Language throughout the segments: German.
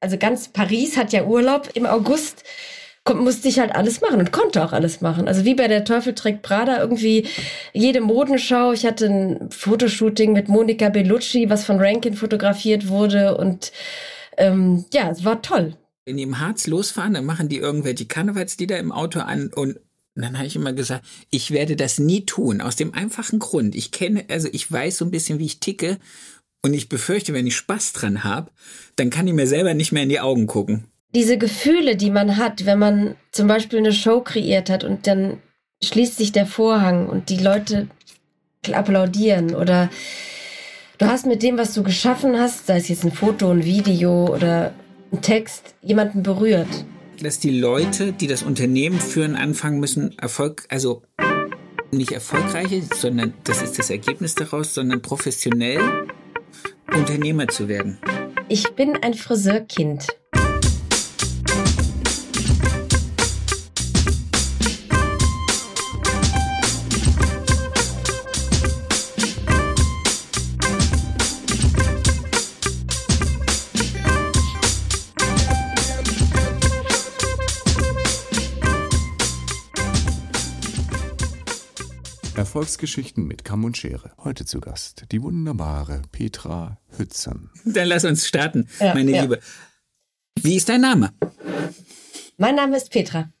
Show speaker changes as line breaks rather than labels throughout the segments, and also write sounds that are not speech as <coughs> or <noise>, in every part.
also ganz Paris hat ja Urlaub im August musste ich halt alles machen und konnte auch alles machen. Also wie bei der Teufel trägt Prada irgendwie jede Modenschau. Ich hatte ein Fotoshooting mit Monika Bellucci, was von Rankin fotografiert wurde und ähm, ja, es war toll.
Wenn die im Harz losfahren, dann machen die irgendwelche Karnevalslieder im Auto an und dann habe ich immer gesagt, ich werde das nie tun, aus dem einfachen Grund. Ich kenne, also ich weiß so ein bisschen, wie ich ticke und ich befürchte, wenn ich Spaß dran habe, dann kann ich mir selber nicht mehr in die Augen gucken
diese Gefühle, die man hat, wenn man zum Beispiel eine Show kreiert hat und dann schließt sich der Vorhang und die Leute applaudieren oder du hast mit dem, was du geschaffen hast, sei es jetzt ein Foto, ein Video oder ein Text, jemanden berührt.
Dass die Leute, die das Unternehmen führen, anfangen müssen, Erfolg, also nicht erfolgreiche, sondern das ist das Ergebnis daraus, sondern professionell Unternehmer zu werden.
Ich bin ein Friseurkind.
Erfolgsgeschichten mit Kamm und Schere. Heute zu Gast die wunderbare Petra Hützen.
Dann lass uns starten, ja, meine ja. Liebe. Wie ist dein Name?
Mein Name ist Petra.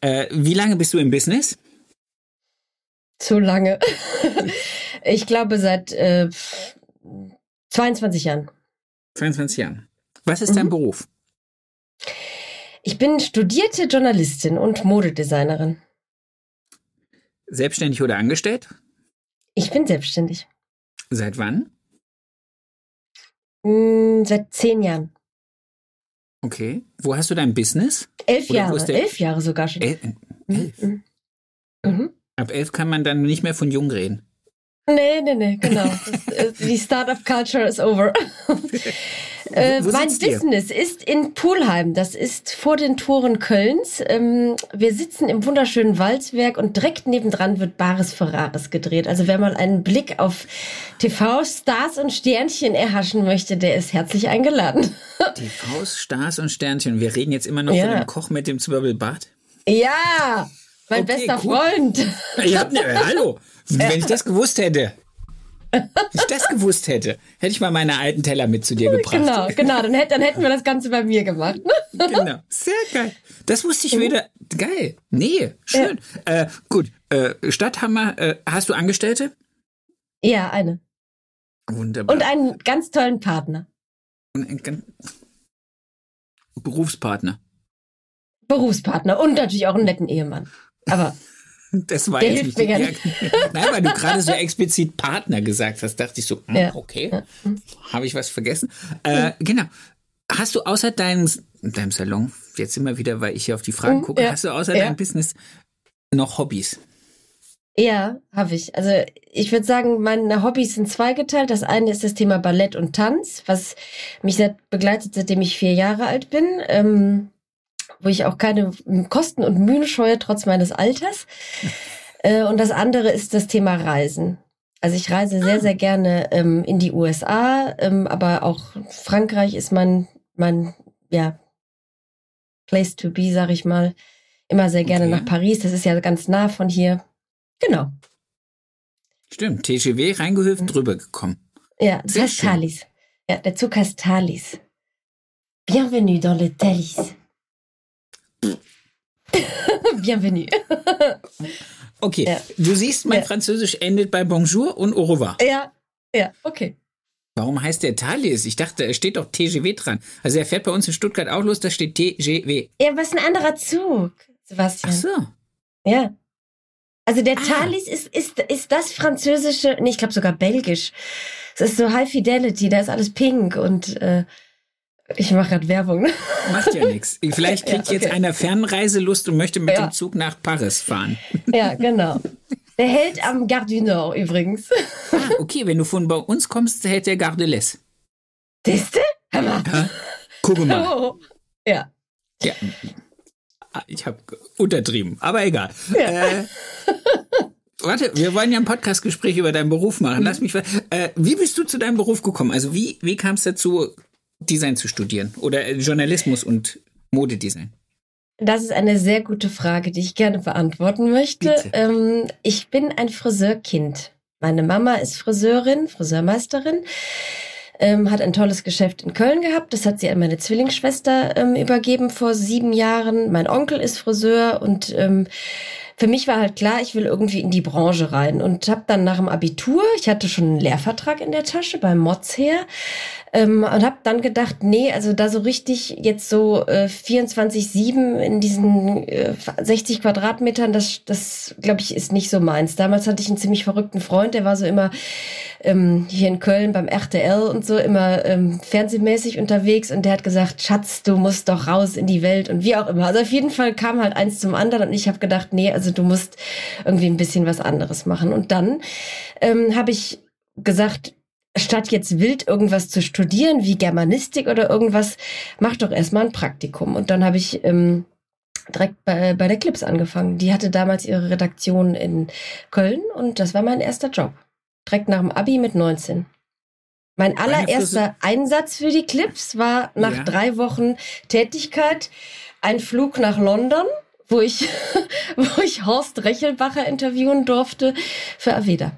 Äh, wie lange bist du im Business?
Zu lange. <laughs> ich glaube seit äh, 22 Jahren.
22 Jahren. Was ist mhm. dein Beruf?
Ich bin studierte Journalistin und Modedesignerin.
Selbstständig oder angestellt?
Ich bin selbstständig.
Seit wann?
Mm, seit zehn Jahren.
Okay. Wo hast du dein Business?
Elf oder Jahre. Elf Jahre sogar schon. El elf.
Mhm. Mhm. Ab elf kann man dann nicht mehr von jung reden.
Nee, nee, nee, genau. <laughs> Das, die Startup Culture is over. <laughs> Äh, mein Business ihr? ist in Pulheim. Das ist vor den Toren Kölns. Ähm, wir sitzen im wunderschönen Walzwerk und direkt nebendran wird Bares Ferraris gedreht. Also wer mal einen Blick auf TV-Stars und Sternchen erhaschen möchte, der ist herzlich eingeladen. <laughs>
TV-Stars und Sternchen. Wir reden jetzt immer noch ja. von dem Koch mit dem Zwirbelbart.
Ja, mein okay, bester cool. Freund.
Ich hab, ne, hallo, wenn ich das gewusst hätte. Wenn ich das gewusst hätte, hätte ich mal meine alten Teller mit zu dir gebracht.
Genau, genau. Dann, hätt, dann hätten wir das Ganze bei mir gemacht.
Ne? genau. Sehr geil. Das wusste ich wieder. Geil. Nee, schön. Ja. Äh, gut. Äh, Stadthammer, äh, hast du Angestellte?
Ja, eine.
Wunderbar.
Und einen ganz tollen Partner. Und einen ganz
Berufspartner.
Berufspartner und natürlich auch einen netten Ehemann. Aber <laughs>
Das war Der jetzt nicht. Nein, weil du gerade so explizit Partner gesagt hast, dachte ich so, hm, ja. okay, ja. habe ich was vergessen? Äh, genau. Hast du außer deinem, deinem Salon, jetzt immer wieder, weil ich hier auf die Fragen mhm, gucke, ja. hast du außer deinem Business noch Hobbys?
Ja, habe ich. Also ich würde sagen, meine Hobbys sind zweigeteilt. Das eine ist das Thema Ballett und Tanz, was mich seit, begleitet, seitdem ich vier Jahre alt bin. Ähm, wo ich auch keine Kosten und Mühen scheue, trotz meines Alters. Äh, und das andere ist das Thema Reisen. Also ich reise sehr, ah. sehr gerne ähm, in die USA, ähm, aber auch Frankreich ist mein, mein, ja, Place to be, sag ich mal. Immer sehr gerne okay. nach Paris. Das ist ja ganz nah von hier. Genau.
Stimmt, TGW reingehüpft, mhm. drüber gekommen.
Ja, das heißt Thalys. Ja, der Zug heißt Thalys. Bienvenue dans le Thalys. <laughs> Bienvenue. <laughs>
okay, ja. du siehst, mein ja. Französisch endet bei Bonjour und Au revoir.
Ja, ja, okay.
Warum heißt der Thalys? Ich dachte, es steht doch TGW dran. Also er fährt bei uns in Stuttgart auch los, da steht TGW.
Ja, was ein anderer Zug, Sebastian.
Ach so.
Ja. Also der ah. Thalys ist, ist, ist das französische, nee, ich glaube sogar belgisch. Es ist so High Fidelity, da ist alles pink und äh, ich mache gerade Werbung. Ne?
Macht ja nichts. <laughs> Vielleicht kriegt ja, okay. jetzt einer Fernreiselust und möchte mit ja. dem Zug nach Paris fahren.
Ja, genau. <laughs> Der hält am Gare du Nord übrigens.
Ah, okay, wenn du von bei uns kommst, hält der Gare de l'Est.
Siehste? Hammer. Ja,
guck mal. <laughs>
Oh. Ja.
Ja. Ah, ich habe untertrieben, aber egal. Ja. Äh, warte, wir wollen ja ein Podcastgespräch über deinen Beruf machen. Lass mich. Äh, wie bist du zu deinem Beruf gekommen? Also wie wie kam es dazu? Design zu studieren oder Journalismus und Modedesign?
Das ist eine sehr gute Frage, die ich gerne beantworten möchte. Ähm, ich bin ein Friseurkind. Meine Mama ist Friseurin, Friseurmeisterin, ähm, hat ein tolles Geschäft in Köln gehabt. Das hat sie an meine Zwillingsschwester ähm, übergeben vor sieben Jahren. Mein Onkel ist Friseur und ähm, für mich war halt klar, ich will irgendwie in die Branche rein und habe dann nach dem Abitur, ich hatte schon einen Lehrvertrag in der Tasche beim Mods her ähm, und habe dann gedacht, nee, also da so richtig jetzt so äh, 24/7 in diesen äh, 60 Quadratmetern, das, das glaube ich ist nicht so meins. Damals hatte ich einen ziemlich verrückten Freund, der war so immer ähm, hier in Köln beim RTL und so immer ähm, fernsehmäßig unterwegs und der hat gesagt, Schatz, du musst doch raus in die Welt und wie auch immer. Also auf jeden Fall kam halt eins zum anderen und ich habe gedacht, nee, also du musst irgendwie ein bisschen was anderes machen. Und dann ähm, habe ich gesagt, statt jetzt wild irgendwas zu studieren, wie Germanistik oder irgendwas, mach doch erstmal ein Praktikum. Und dann habe ich ähm, direkt bei, bei der Clips angefangen. Die hatte damals ihre Redaktion in Köln und das war mein erster Job direkt nach dem Abi mit 19. Mein allererster Einsatz für die Clips war nach ja. drei Wochen Tätigkeit ein Flug nach London, wo ich, <laughs> wo ich Horst Rechelbacher interviewen durfte für Aveda.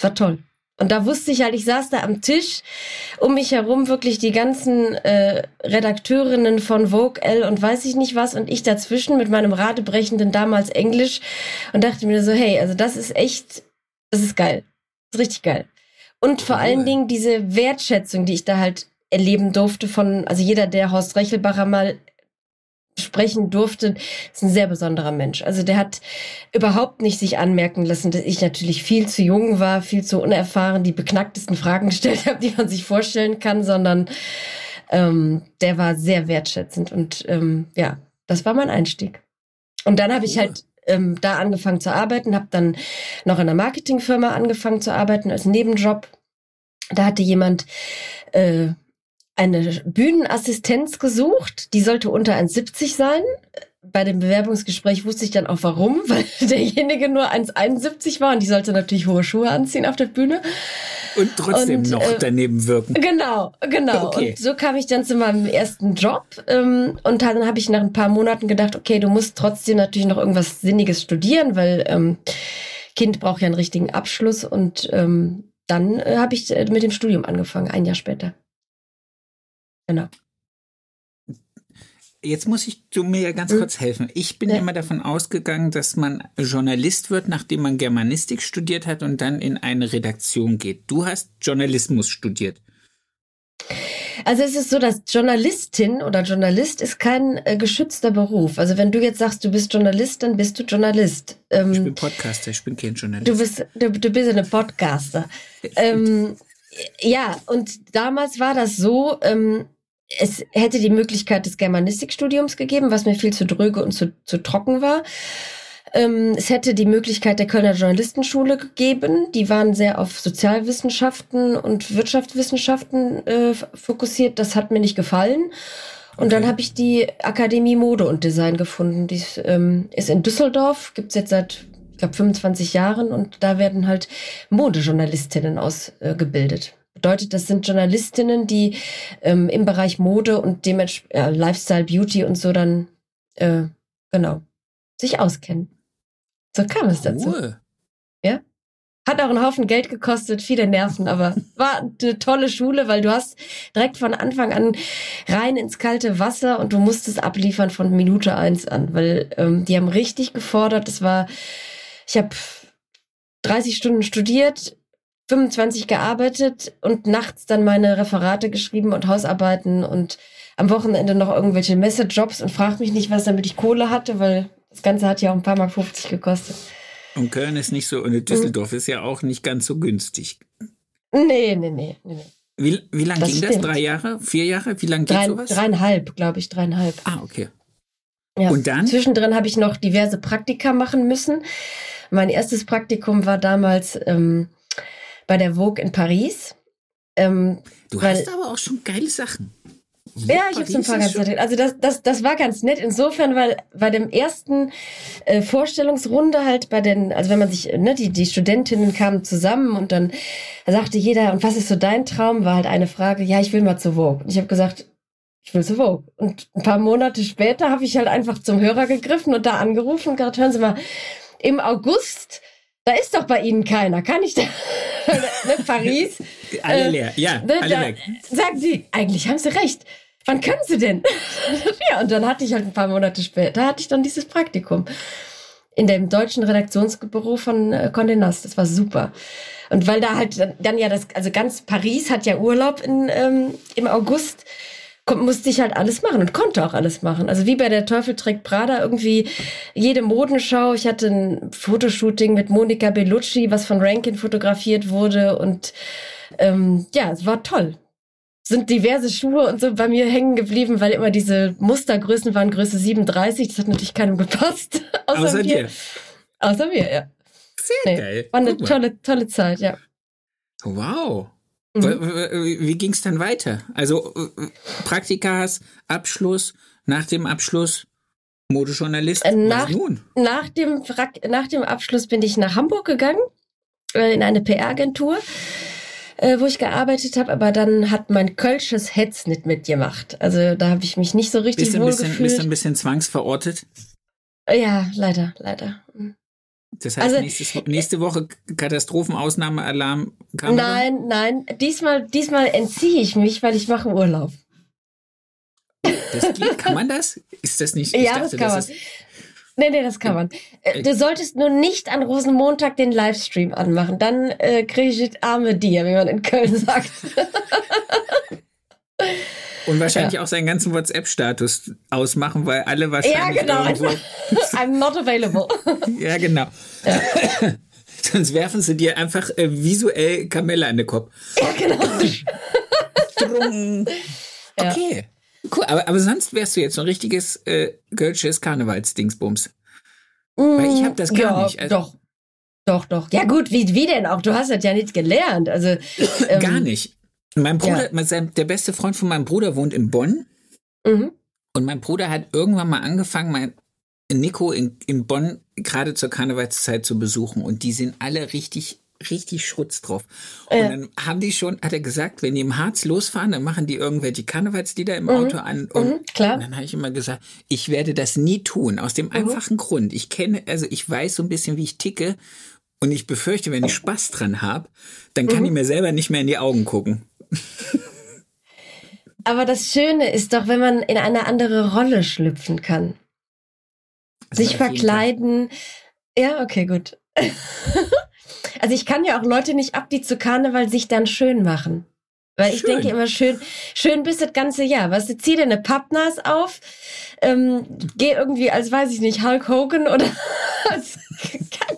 war toll. Und da wusste ich halt, ich saß da am Tisch, um mich herum wirklich die ganzen äh, Redakteurinnen von Vogue L und weiß ich nicht was und ich dazwischen mit meinem radebrechenden damals Englisch und dachte mir so, hey, also das ist echt das ist geil. Das ist richtig geil. Und vor cool. allen Dingen diese Wertschätzung, die ich da halt erleben durfte von, also jeder, der Horst Rechelbacher mal sprechen durfte, ist ein sehr besonderer Mensch. Also der hat überhaupt nicht sich anmerken lassen, dass ich natürlich viel zu jung war, viel zu unerfahren, die beknacktesten Fragen <laughs> gestellt habe, die man sich vorstellen kann, sondern ähm, der war sehr wertschätzend und ähm, ja, das war mein Einstieg. Und dann habe ich halt ähm, da angefangen zu arbeiten, habe dann noch in einer Marketingfirma angefangen zu arbeiten als Nebenjob. Da hatte jemand äh, eine Bühnenassistenz gesucht, die sollte unter 1,70 sein. Bei dem Bewerbungsgespräch wusste ich dann auch warum, <laughs> weil derjenige nur 1,71 war und die sollte natürlich hohe Schuhe anziehen auf der Bühne.
Und trotzdem und, noch äh, daneben wirken.
Genau, genau. Okay. Und so kam ich dann zu meinem ersten Job. Ähm, und dann habe ich nach ein paar Monaten gedacht, okay, du musst trotzdem natürlich noch irgendwas Sinniges studieren, weil ähm, Kind braucht ja einen richtigen Abschluss. Und ähm, dann äh, habe ich äh, mit dem Studium angefangen, ein Jahr später. Genau.
Jetzt muss ich du mir ja ganz mhm. kurz helfen. Ich bin ja. immer davon ausgegangen, dass man Journalist wird, nachdem man Germanistik studiert hat und dann in eine Redaktion geht. Du hast Journalismus studiert.
Also es ist so, dass Journalistin oder Journalist ist kein äh, geschützter Beruf. Also wenn du jetzt sagst, du bist Journalist, dann bist du Journalist.
Ähm, ich bin Podcaster, ich bin kein Journalist.
Du bist, du, du bist eine Podcaster. ähm, ja, und damals war das so, ähm, es hätte die Möglichkeit des Germanistikstudiums gegeben, was mir viel zu dröge und zu, zu trocken war. Ähm, es hätte die Möglichkeit der Kölner Journalistenschule gegeben. Die waren sehr auf Sozialwissenschaften und Wirtschaftswissenschaften äh, fokussiert. Das hat mir nicht gefallen. Und okay. dann habe ich die Akademie Mode und Design gefunden. Die ähm, ist in Düsseldorf, gibt's jetzt seit, ich glaube, 25 Jahren. Und da werden halt Modejournalistinnen ausgebildet. Äh, Bedeutet, das sind Journalistinnen, die ähm, im Bereich Mode und dementsprechend äh, Lifestyle, Beauty und so dann äh, genau sich auskennen. So kam es dazu. Cool. Ja. Hat auch einen Haufen Geld gekostet, viele Nerven, aber war eine tolle Schule, weil du hast direkt von Anfang an rein ins kalte Wasser und du musstest abliefern von Minute eins an, weil ähm, die haben richtig gefordert. Es war, ich habe 30 Stunden studiert, 25 gearbeitet und nachts dann meine Referate geschrieben und Hausarbeiten und am Wochenende noch irgendwelche Messejobs und frag mich nicht, was damit ich Kohle hatte, weil das Ganze hat ja auch ein paar Mark 50 gekostet.
Und Köln ist nicht so, und Düsseldorf mhm. ist ja auch nicht ganz so günstig.
Nee, nee, nee. nee.
Wie, wie lange ging stimmt. das? Drei Jahre? Vier Jahre? Wie lange geht Drei, sowas?
Dreieinhalb, glaube ich, dreieinhalb.
Ah, okay.
Ja. Und dann? Zwischendrin habe ich noch diverse Praktika machen müssen. Mein erstes Praktikum war damals ähm, bei der Vogue in Paris.
Ähm, du weil, hast aber auch schon geile Sachen.
Ja, ich habe so ein paar ganz. Also das, das, das war ganz nett insofern, weil bei dem ersten äh, Vorstellungsrunde halt bei den, also wenn man sich, ne, die, die Studentinnen kamen zusammen und dann sagte jeder, und was ist so dein Traum? War halt eine Frage, ja, ich will mal zu Vogue. Und ich habe gesagt, ich will zu Vogue. Und ein paar Monate später habe ich halt einfach zum Hörer gegriffen und da angerufen und gesagt, hören Sie mal, im August da ist doch bei Ihnen keiner. Kann ich da? <laughs> ne, Paris.
alle äh, leer, ja, ne, alle weg.
Sagen Sie, eigentlich haben Sie recht. Wann können Sie denn? <laughs> ja, und dann hatte ich halt ein paar Monate später, hatte ich dann dieses Praktikum in dem deutschen Redaktionsbüro von äh, Condé Nast. Das war super. Und weil da halt dann ja das, also ganz Paris hat ja Urlaub in, ähm, im August musste ich halt alles machen und konnte auch alles machen. Also wie bei der Teufel trägt Prada irgendwie jede Modenschau. Ich hatte ein Fotoshooting mit Monika Bellucci, was von Rankin fotografiert wurde und ähm, ja, es war toll. Sind diverse Schuhe und so bei mir hängen geblieben, weil immer diese Mustergrößen waren Größe 37. Das hat natürlich keinem gepasst. <laughs>
Außer, außer mir. dir.
Außer mir, ja.
Sehr nee, geil.
War eine tolle, tolle Zeit, ja.
Wow. Mhm. Wie ging es dann weiter? Also äh, Praktikas, Abschluss, nach dem Abschluss Modejournalist.
Äh, nach, nach, dem, nach dem Abschluss bin ich nach Hamburg gegangen, äh, in eine PR-Agentur, wo ich gearbeitet habe, aber dann hat mein Kölsches Hetz nicht mitgemacht. Also da habe ich mich nicht so richtig bist wohl
bisschen,
gefühlt.
Bist du ein bisschen zwangsverortet?
Ja, leider, leider. Mhm.
Das heißt, also, nächstes, nächste Woche Katastrophenausnahmealarm.
Nein, nein. Diesmal, diesmal entziehe ich mich, weil ich mache Urlaub.
Das geht? Kann man das? Ist das nicht?
ja, dachte, das kann das man. Nee, nee, das kann man. Äh, du solltest nur nicht an Rosenmontag den Livestream anmachen. Dann äh, kriege ich arme dir, wie man in Köln sagt. <laughs>
Und wahrscheinlich ja. auch seinen ganzen WhatsApp-Status ausmachen, weil alle wahrscheinlich.
Ja, genau.
Irgendwo <laughs>
I'm not available. <laughs>
ja, genau. Ja. <laughs> Sonst werfen sie dir einfach äh, visuell Kamelle an den Kopf.
Ja, genau.
okay. Cool, aber, aber sonst wärst du jetzt so ein richtiges äh, Gölsches Karnevalsdingsbums. Mm, Weil ich habe das gar
ja,
nicht.
Also, doch. Doch, doch. Ja gut, wie, wie denn auch? Du hast das ja nicht gelernt. Also
ähm, Gar nicht. Mein Bruder, ja. der beste Freund von meinem Bruder wohnt in Bonn. Mhm. Und mein Bruder hat irgendwann mal angefangen, mein Nico in, in Bonn gerade zur Karnevalszeit zu besuchen. Und die sind alle richtig, richtig Schrutz drauf. Und ja. dann haben die schon, hat er gesagt, wenn die im Harz losfahren, dann machen die irgendwelche Karnevalslieder im mhm. Auto an. Und, mhm, klar. und dann habe ich immer gesagt, ich werde das nie tun. Aus dem mhm. einfachen Grund. Ich kenne, also ich weiß so ein bisschen, wie ich ticke. Und ich befürchte, wenn ich Spaß dran habe, dann kann mhm. ich mir selber nicht mehr in die Augen gucken.
Aber das Schöne ist doch, wenn man in eine andere Rolle schlüpfen kann. Das Sich verkleiden. Ja, okay, gut. <laughs> also ich kann ja auch Leute nicht ab, die zu Karneval sich dann schön machen. Weil ich schön. denke immer schön, schön bis das ganze Jahr. Weißt du, zieh dir eine Pappnas auf, ähm, geh irgendwie als, weiß ich nicht, Hulk Hogan oder <laughs> als,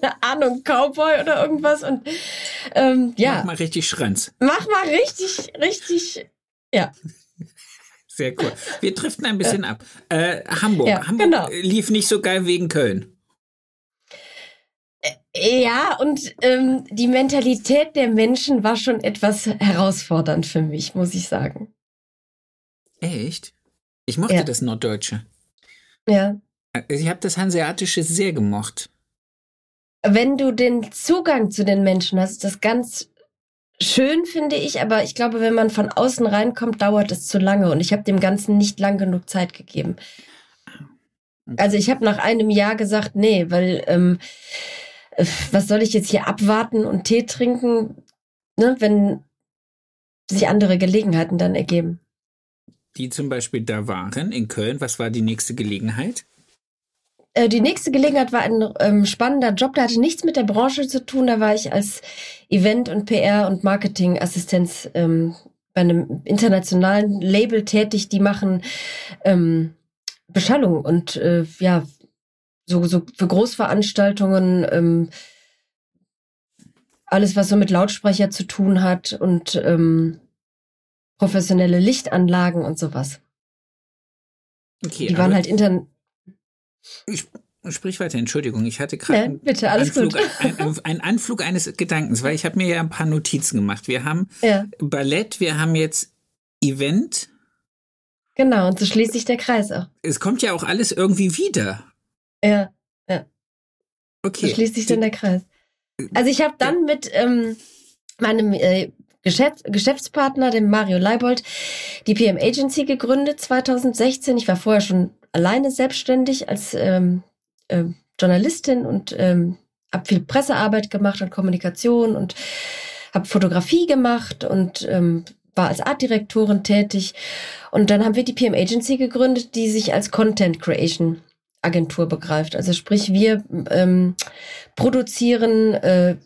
<laughs> keine Ahnung, Cowboy oder irgendwas und ähm, ja.
Mach mal richtig Schranz.
Mach mal richtig, richtig, ja.
Sehr cool. Wir driften ein bisschen ab. Äh, Hamburg. Ja, Hamburg genau. lief nicht so geil wegen Köln.
Ja, und ähm, die Mentalität der Menschen war schon etwas herausfordernd für mich, muss ich sagen.
Echt? Ich mochte ja. das Norddeutsche.
Ja.
Ich habe das Hanseatische sehr gemocht.
Wenn du den Zugang zu den Menschen hast, ist das ganz schön, finde ich, aber ich glaube, wenn man von außen reinkommt, dauert es zu lange und ich habe dem Ganzen nicht lang genug Zeit gegeben. Also ich habe nach einem Jahr gesagt, nee, weil ähm, was soll ich jetzt hier abwarten und Tee trinken, ne, wenn sich andere Gelegenheiten dann ergeben?
Die zum Beispiel da waren in Köln. Was war die nächste Gelegenheit?
Äh, die nächste Gelegenheit war ein ähm, spannender Job, der hatte nichts mit der Branche zu tun. Da war ich als Event- und PR- und Marketingassistenz ähm, bei einem internationalen Label tätig. Die machen ähm, Beschallung und äh, ja, so, so für Großveranstaltungen, ähm, alles, was so mit Lautsprecher zu tun hat und ähm, professionelle Lichtanlagen und sowas. Okay, die waren halt intern.
Ich sprich weiter, Entschuldigung, ich hatte gerade
ja, bitte, alles
Anflug,
gut.
Ein, ein, Anflug eines Gedankens, weil ich habe mir ja ein paar Notizen gemacht. Wir haben ja. Ballett, wir haben jetzt Event,
Genau, und so schließt sich der Kreis auch.
Es kommt ja auch alles irgendwie wieder.
Ja, ja. Okay. So schließt sich dann der Kreis. Also ich habe dann mit ähm, meinem äh, Geschäfts Geschäftspartner, dem Mario Leibold, die PM Agency gegründet 2016. Ich war vorher schon alleine selbstständig als ähm, äh, Journalistin und ähm, habe viel Pressearbeit gemacht und Kommunikation und habe Fotografie gemacht und ähm, war als Artdirektorin tätig. Und dann haben wir die PM Agency gegründet, die sich als Content Creation Agentur begreift. Also sprich, wir ähm, produzieren äh,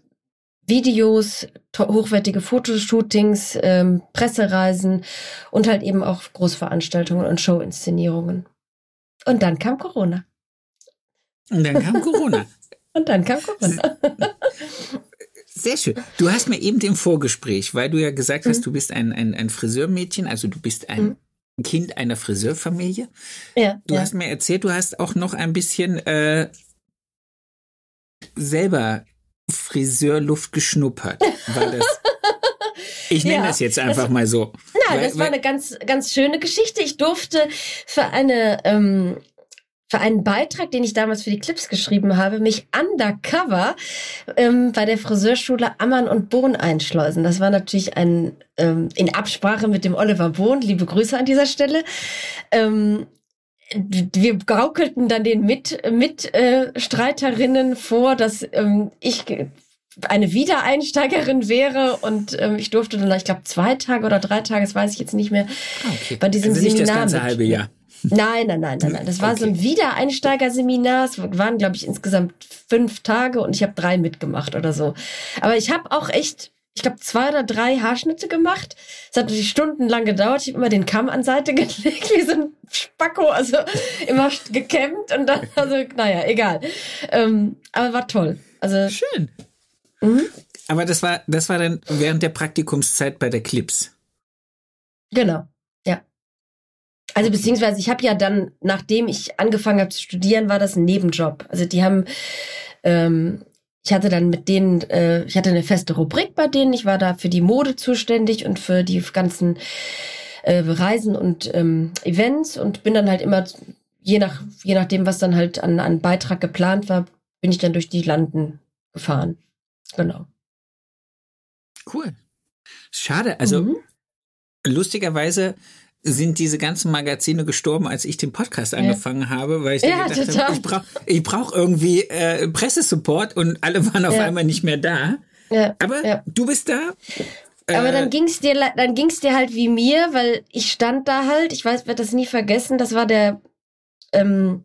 Videos, hochwertige Fotoshootings, ähm, Pressereisen und halt eben auch Großveranstaltungen und Showinszenierungen. Und dann kam Corona.
Und dann kam Corona. <laughs>
und dann kam Corona. <laughs>
Sehr schön. Du hast mir eben im Vorgespräch, weil du ja gesagt hast, mhm. du bist ein, ein, ein Friseurmädchen, also du bist ein mhm. Kind einer Friseurfamilie. Ja. Du ja. hast mir erzählt, du hast auch noch ein bisschen äh, selber Friseurluft geschnuppert. War das? <laughs> Ich nenne ja, das jetzt einfach das, mal so.
Nein, weil, das war eine ganz, ganz schöne Geschichte. Ich durfte für eine ähm, für einen Beitrag, den ich damals für die Clips geschrieben habe, mich undercover ähm, bei der Friseurschule Ammann und Bohn einschleusen. Das war natürlich ein ähm, in Absprache mit dem Oliver Bohn. Liebe Grüße an dieser Stelle. Ähm, wir gaukelten dann den mit Mitstreiterinnen äh, vor, dass ähm, ich eine Wiedereinsteigerin wäre und ähm, ich durfte dann, ich glaube, zwei Tage oder drei Tage, das weiß ich jetzt nicht mehr, ah, okay. bei diesem also nicht Seminar.
Das ganze halbe Jahr.
Nein, nein, nein, nein, nein. Das war okay. so ein Wiedereinsteigerseminar. Es waren, glaube ich, insgesamt fünf Tage und ich habe drei mitgemacht oder so. Aber ich habe auch echt ich glaube, zwei oder drei Haarschnitte gemacht. Es hat natürlich stundenlang gedauert. Ich habe immer den Kamm an Seite <laughs> gelegt, wie so ein Spacko, also immer gekämmt und dann, also, naja, egal. Ähm, aber war toll. Also,
Schön. Mhm. Aber das war, das war dann während der Praktikumszeit bei der Clips.
Genau, ja. Also beziehungsweise ich habe ja dann, nachdem ich angefangen habe zu studieren, war das ein Nebenjob. Also die haben ähm, ich hatte dann mit denen, äh, ich hatte eine feste Rubrik bei denen. Ich war da für die Mode zuständig und für die ganzen äh, Reisen und ähm, Events und bin dann halt immer, je nach, je nachdem, was dann halt an, an Beitrag geplant war, bin ich dann durch die Landen gefahren. Genau.
Cool. Schade. Also mhm. lustigerweise sind diese ganzen Magazine gestorben, als ich den Podcast angefangen ja. habe, weil ich ja, gedacht habe, ich brauche ich brauch irgendwie äh, Pressesupport und alle waren auf ja. einmal nicht mehr da. Aber du bist da.
Aber dann äh, ging's dir, dann ging's dir halt wie mir, weil ich stand da halt. Ich weiß, werde das nie vergessen. Das war der ähm,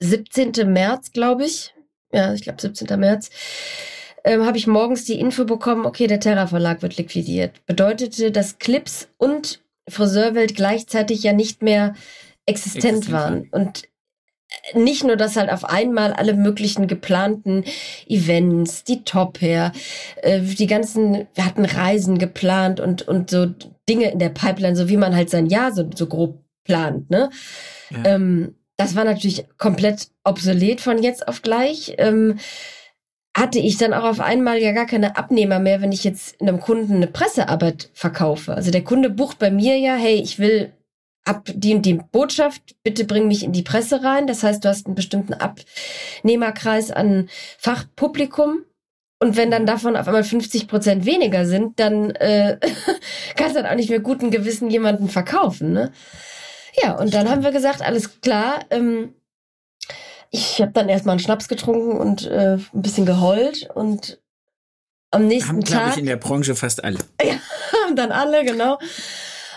17. März, glaube ich. Ja, ich glaube 17. März. Ähm, habe ich morgens die Info bekommen, okay, der Terra Verlag wird liquidiert. Bedeutete, dass Clips und Friseurwelt gleichzeitig ja nicht mehr existent, existent waren. Und nicht nur, dass halt auf einmal alle möglichen geplanten Events, die Top Hair, äh, die ganzen, wir hatten Reisen geplant und, und so Dinge in der Pipeline, so wie man halt sein Jahr so, so grob plant, ne? Ja. Ähm, das war natürlich komplett obsolet von jetzt auf gleich. Ähm, hatte ich dann auch auf einmal ja gar keine Abnehmer mehr, wenn ich jetzt einem Kunden eine Pressearbeit verkaufe. Also der Kunde bucht bei mir ja, hey, ich will ab die und die Botschaft, bitte bring mich in die Presse rein. Das heißt, du hast einen bestimmten Abnehmerkreis an Fachpublikum. Und wenn dann davon auf einmal 50 Prozent weniger sind, dann äh, <laughs> kannst du dann auch nicht mehr guten Gewissen jemanden verkaufen. Ne? Ja, und dann haben wir gesagt, alles klar, ähm, ich habe dann erstmal einen Schnaps getrunken und äh, ein bisschen geheult und am nächsten haben, Tag. Haben,
ich, in der Branche fast alle. <laughs>
Ja, haben dann alle, genau.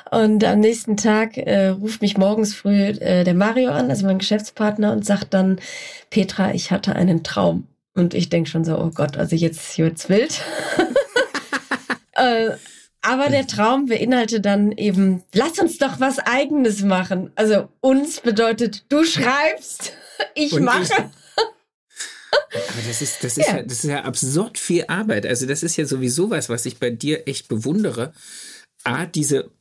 Und am nächsten Tag äh, ruft mich morgens früh äh, der Mario an, also mein Geschäftspartner, und sagt dann, Petra, ich hatte einen Traum. Und ich denk schon so, oh Gott, also jetzt wird's wild. <laughs> äh, aber der Traum beinhaltet dann eben, lass uns doch was eigenes machen. Also uns bedeutet, du schreibst <laughs> ich und mache. <laughs>
Aber das ist, das, ist ja. ja. das ist ja absurd viel Arbeit. Also, das ist ja sowieso was, was ich bei dir echt bewundere. A, diese,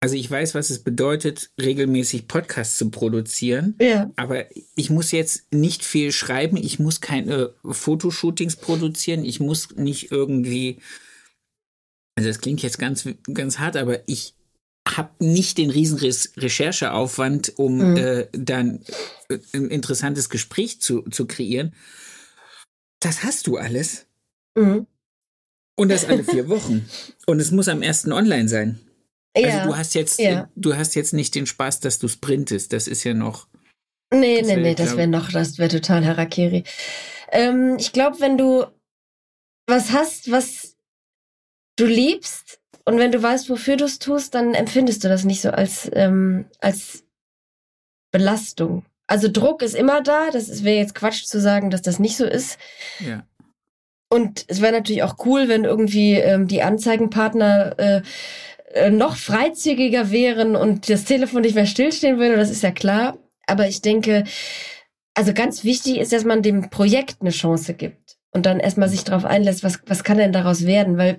also ich weiß, was es bedeutet, regelmäßig Podcasts zu produzieren. Ja. Aber ich muss jetzt nicht viel schreiben. Ich muss keine Fotoshootings produzieren. Ich muss nicht irgendwie, also das klingt jetzt ganz, ganz hart, aber ich habe nicht den riesen Rechercheaufwand, um mhm. äh, dann äh, ein interessantes Gespräch zu, zu kreieren. Das hast du alles. Mhm. Und das alle vier Wochen. Und es muss am ersten online sein. Also ja. Du hast jetzt, ja. du hast jetzt nicht den Spaß, dass du sprintest. Das ist ja noch.
Nee, nee, nee, das wäre noch, das wäre total Harakiri. Ähm, ich glaube, wenn du was hast, was du liebst, und wenn du weißt, wofür du es tust, dann empfindest du das nicht so als, ähm, als Belastung. Also Druck ist immer da. Das wäre jetzt Quatsch zu sagen, dass das nicht so ist.
Ja.
Und es wäre natürlich auch cool, wenn irgendwie ähm, die Anzeigenpartner äh, äh, noch freizügiger wären und das Telefon nicht mehr stillstehen würde. Das ist ja klar. Aber ich denke, also ganz wichtig ist, dass man dem Projekt eine Chance gibt und dann erstmal sich darauf einlässt, was, was kann denn daraus werden? Weil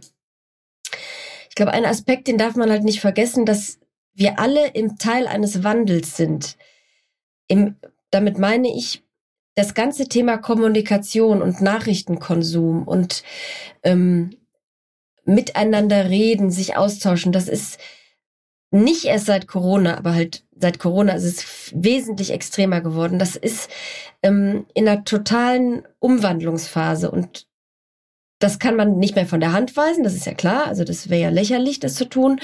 glaube, ein Aspekt, den darf man halt nicht vergessen, dass wir alle im Teil eines Wandels sind. Im, damit meine ich, das ganze Thema Kommunikation und Nachrichtenkonsum und ähm, miteinander reden, sich austauschen, das ist nicht erst seit Corona, aber halt seit Corona ist es wesentlich extremer geworden. Das ist ähm, in einer totalen Umwandlungsphase und das kann man nicht mehr von der Hand weisen, das ist ja klar. Also das wäre ja lächerlich, das zu tun.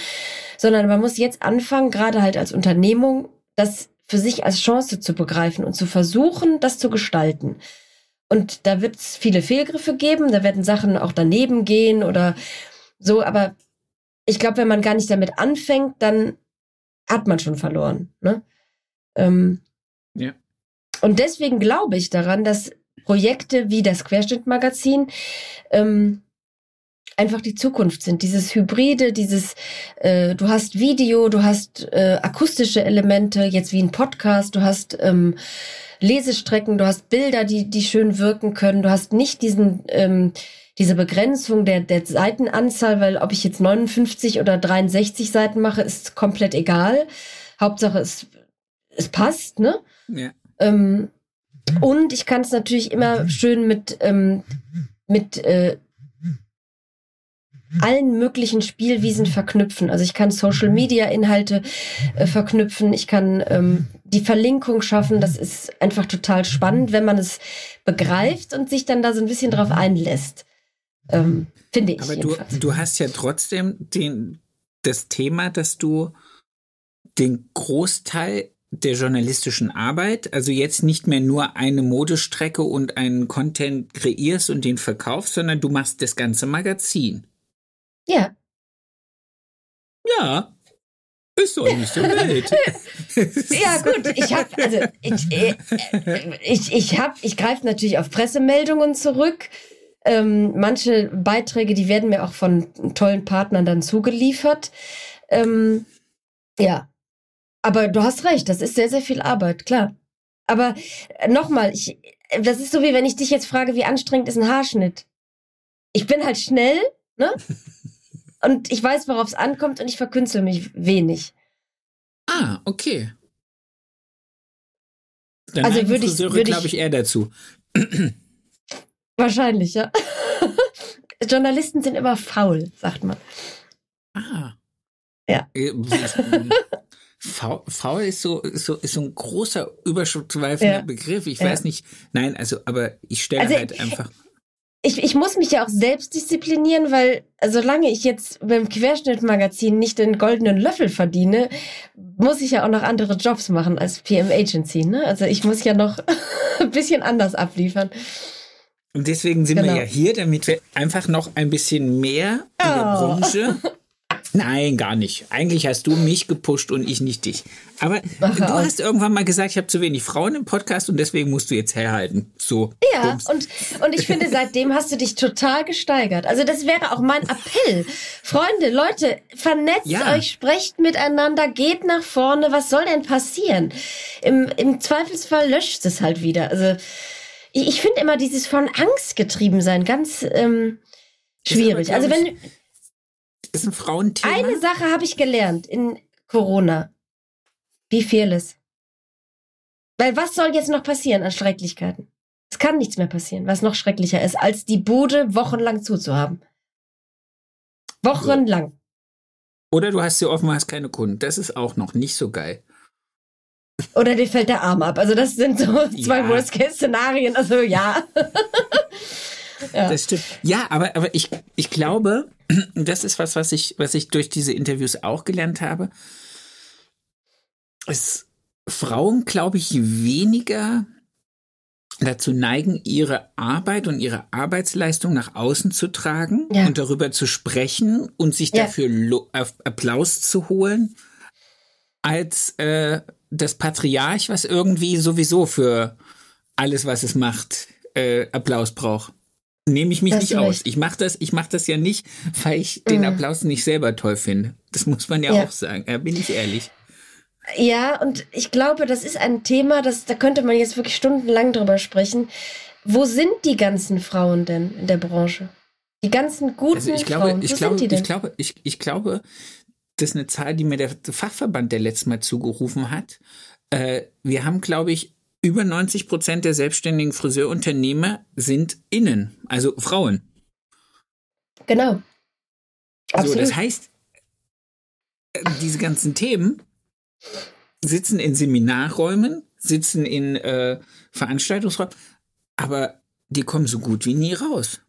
Sondern man muss jetzt anfangen, gerade halt als Unternehmung, das für sich als Chance zu begreifen und zu versuchen, das zu gestalten. Und da wird es viele Fehlgriffe geben, da werden Sachen auch daneben gehen oder so, aber ich glaube, wenn man gar nicht damit anfängt, dann hat man schon verloren. Ne? Ähm,
ja.
Und deswegen glaube ich daran, dass Projekte wie das Querschnittmagazin ähm, einfach die Zukunft sind. Dieses Hybride, dieses, äh, du hast Video, du hast äh, akustische Elemente, jetzt wie ein Podcast, du hast ähm, Lesestrecken, du hast Bilder, die, die schön wirken können, du hast nicht diesen, ähm, diese Begrenzung der, der Seitenanzahl, weil ob ich jetzt 59 oder 63 Seiten mache, ist komplett egal. Hauptsache es, es passt, ne?
Ja.
Ähm, und ich kann es natürlich immer schön mit, ähm, mit äh, allen möglichen Spielwiesen verknüpfen. Also ich kann Social-Media-Inhalte äh, verknüpfen, ich kann ähm, die Verlinkung schaffen. Das ist einfach total spannend, wenn man es begreift und sich dann da so ein bisschen drauf einlässt. Ähm, finde ich.
Aber du, du hast ja trotzdem den, das Thema, dass du den Großteil der journalistischen Arbeit, also jetzt nicht mehr nur eine Modestrecke und einen Content kreierst und den verkaufst, sondern du machst das ganze Magazin.
Ja.
Ja. Ist doch nicht so wild. <laughs>
ja, gut, ich habe also ich äh, ich ich habe ich greife natürlich auf Pressemeldungen zurück. Ähm, manche Beiträge, die werden mir auch von tollen Partnern dann zugeliefert. Ähm, ja, aber du hast recht, das ist sehr, sehr viel Arbeit, klar. Aber äh, nochmal, ich, das ist so wie wenn ich dich jetzt frage, wie anstrengend ist ein Haarschnitt. Ich bin halt schnell, ne? <laughs> und ich weiß, worauf es ankommt und ich verkünzel mich wenig.
Ah, okay.
Dann also würde ich, würde
glaube ich eher dazu.
Wahrscheinlich, ja. <laughs> Journalisten sind immer faul, sagt man.
Ah.
Ja. <laughs>
Faul ist so, ist so, ist so ein großer, überschreibender ja. Begriff. Ich ja. weiß nicht. Nein, also, aber ich stelle also, halt einfach.
Ich, ich muss mich ja auch selbst disziplinieren, weil solange ich jetzt beim Querschnittmagazin nicht den goldenen Löffel verdiene, muss ich ja auch noch andere Jobs machen als PM Agency. Ne? Also ich muss ja noch <laughs> ein bisschen anders abliefern.
Und deswegen sind genau. wir ja hier, damit wir einfach noch ein bisschen mehr in der Branche <laughs> Nein, gar nicht. Eigentlich hast du mich gepusht und ich nicht dich. Aber Ach, du hast irgendwann mal gesagt, ich habe zu wenig Frauen im Podcast und deswegen musst du jetzt herhalten. So.
Ja, und, und ich finde, seitdem hast du dich total gesteigert. Also das wäre auch mein Appell. Freunde, Leute, vernetzt ja. euch, sprecht miteinander, geht nach vorne. Was soll denn passieren? Im, im Zweifelsfall löscht es halt wieder. Also ich, ich finde immer dieses von Angst getrieben sein ganz ähm, schwierig. Also wenn
ist ein Frauenthema.
Eine Sache habe ich gelernt in Corona. Be fearless. Weil was soll jetzt noch passieren an Schrecklichkeiten? Es kann nichts mehr passieren, was noch schrecklicher ist, als die Bude wochenlang zuzuhaben. Wochenlang.
Oder du hast sie offen, hast keine Kunden. Das ist auch noch nicht so geil.
Oder dir fällt der Arm ab. Also das sind so <laughs> zwei ja. Worst-Case-Szenarien. Also ja. <laughs>
ja. Das stimmt. Ja, aber, aber ich, ich glaube, <clears throat> das ist was, was ich, was ich durch diese Interviews auch gelernt habe. Es Frauen, glaube ich, weniger dazu neigen, ihre Arbeit und ihre Arbeitsleistung nach außen zu tragen ja. und darüber zu sprechen und sich ja. dafür Lo Applaus zu holen, als äh, das Patriarch, was irgendwie sowieso für alles, was es macht, äh, Applaus braucht. Nehme ich mich das nicht aus. Ich mache das, ich mache das ja nicht, weil ich den mhm. Applaus nicht selber toll finde. Das muss man ja, ja. auch sagen. Da bin ich ehrlich.
Ja, und ich glaube, das ist ein Thema, das, da könnte man jetzt wirklich stundenlang drüber sprechen. Wo sind die ganzen Frauen denn in der Branche? Die ganzen guten also
ich glaube,
Frauen.
Ich glaube, ich glaube, ich, ich glaube, das ist eine Zahl, die mir der Fachverband der letztes Mal zugerufen hat. Äh, wir haben, glaube ich, über 90 Prozent der selbstständigen Friseurunternehmer sind innen, also Frauen.
Genau.
Absolut. So, das heißt, äh, diese ganzen Themen sitzen in Seminarräumen, sitzen in äh, Veranstaltungsräumen, aber die kommen so gut wie nie raus.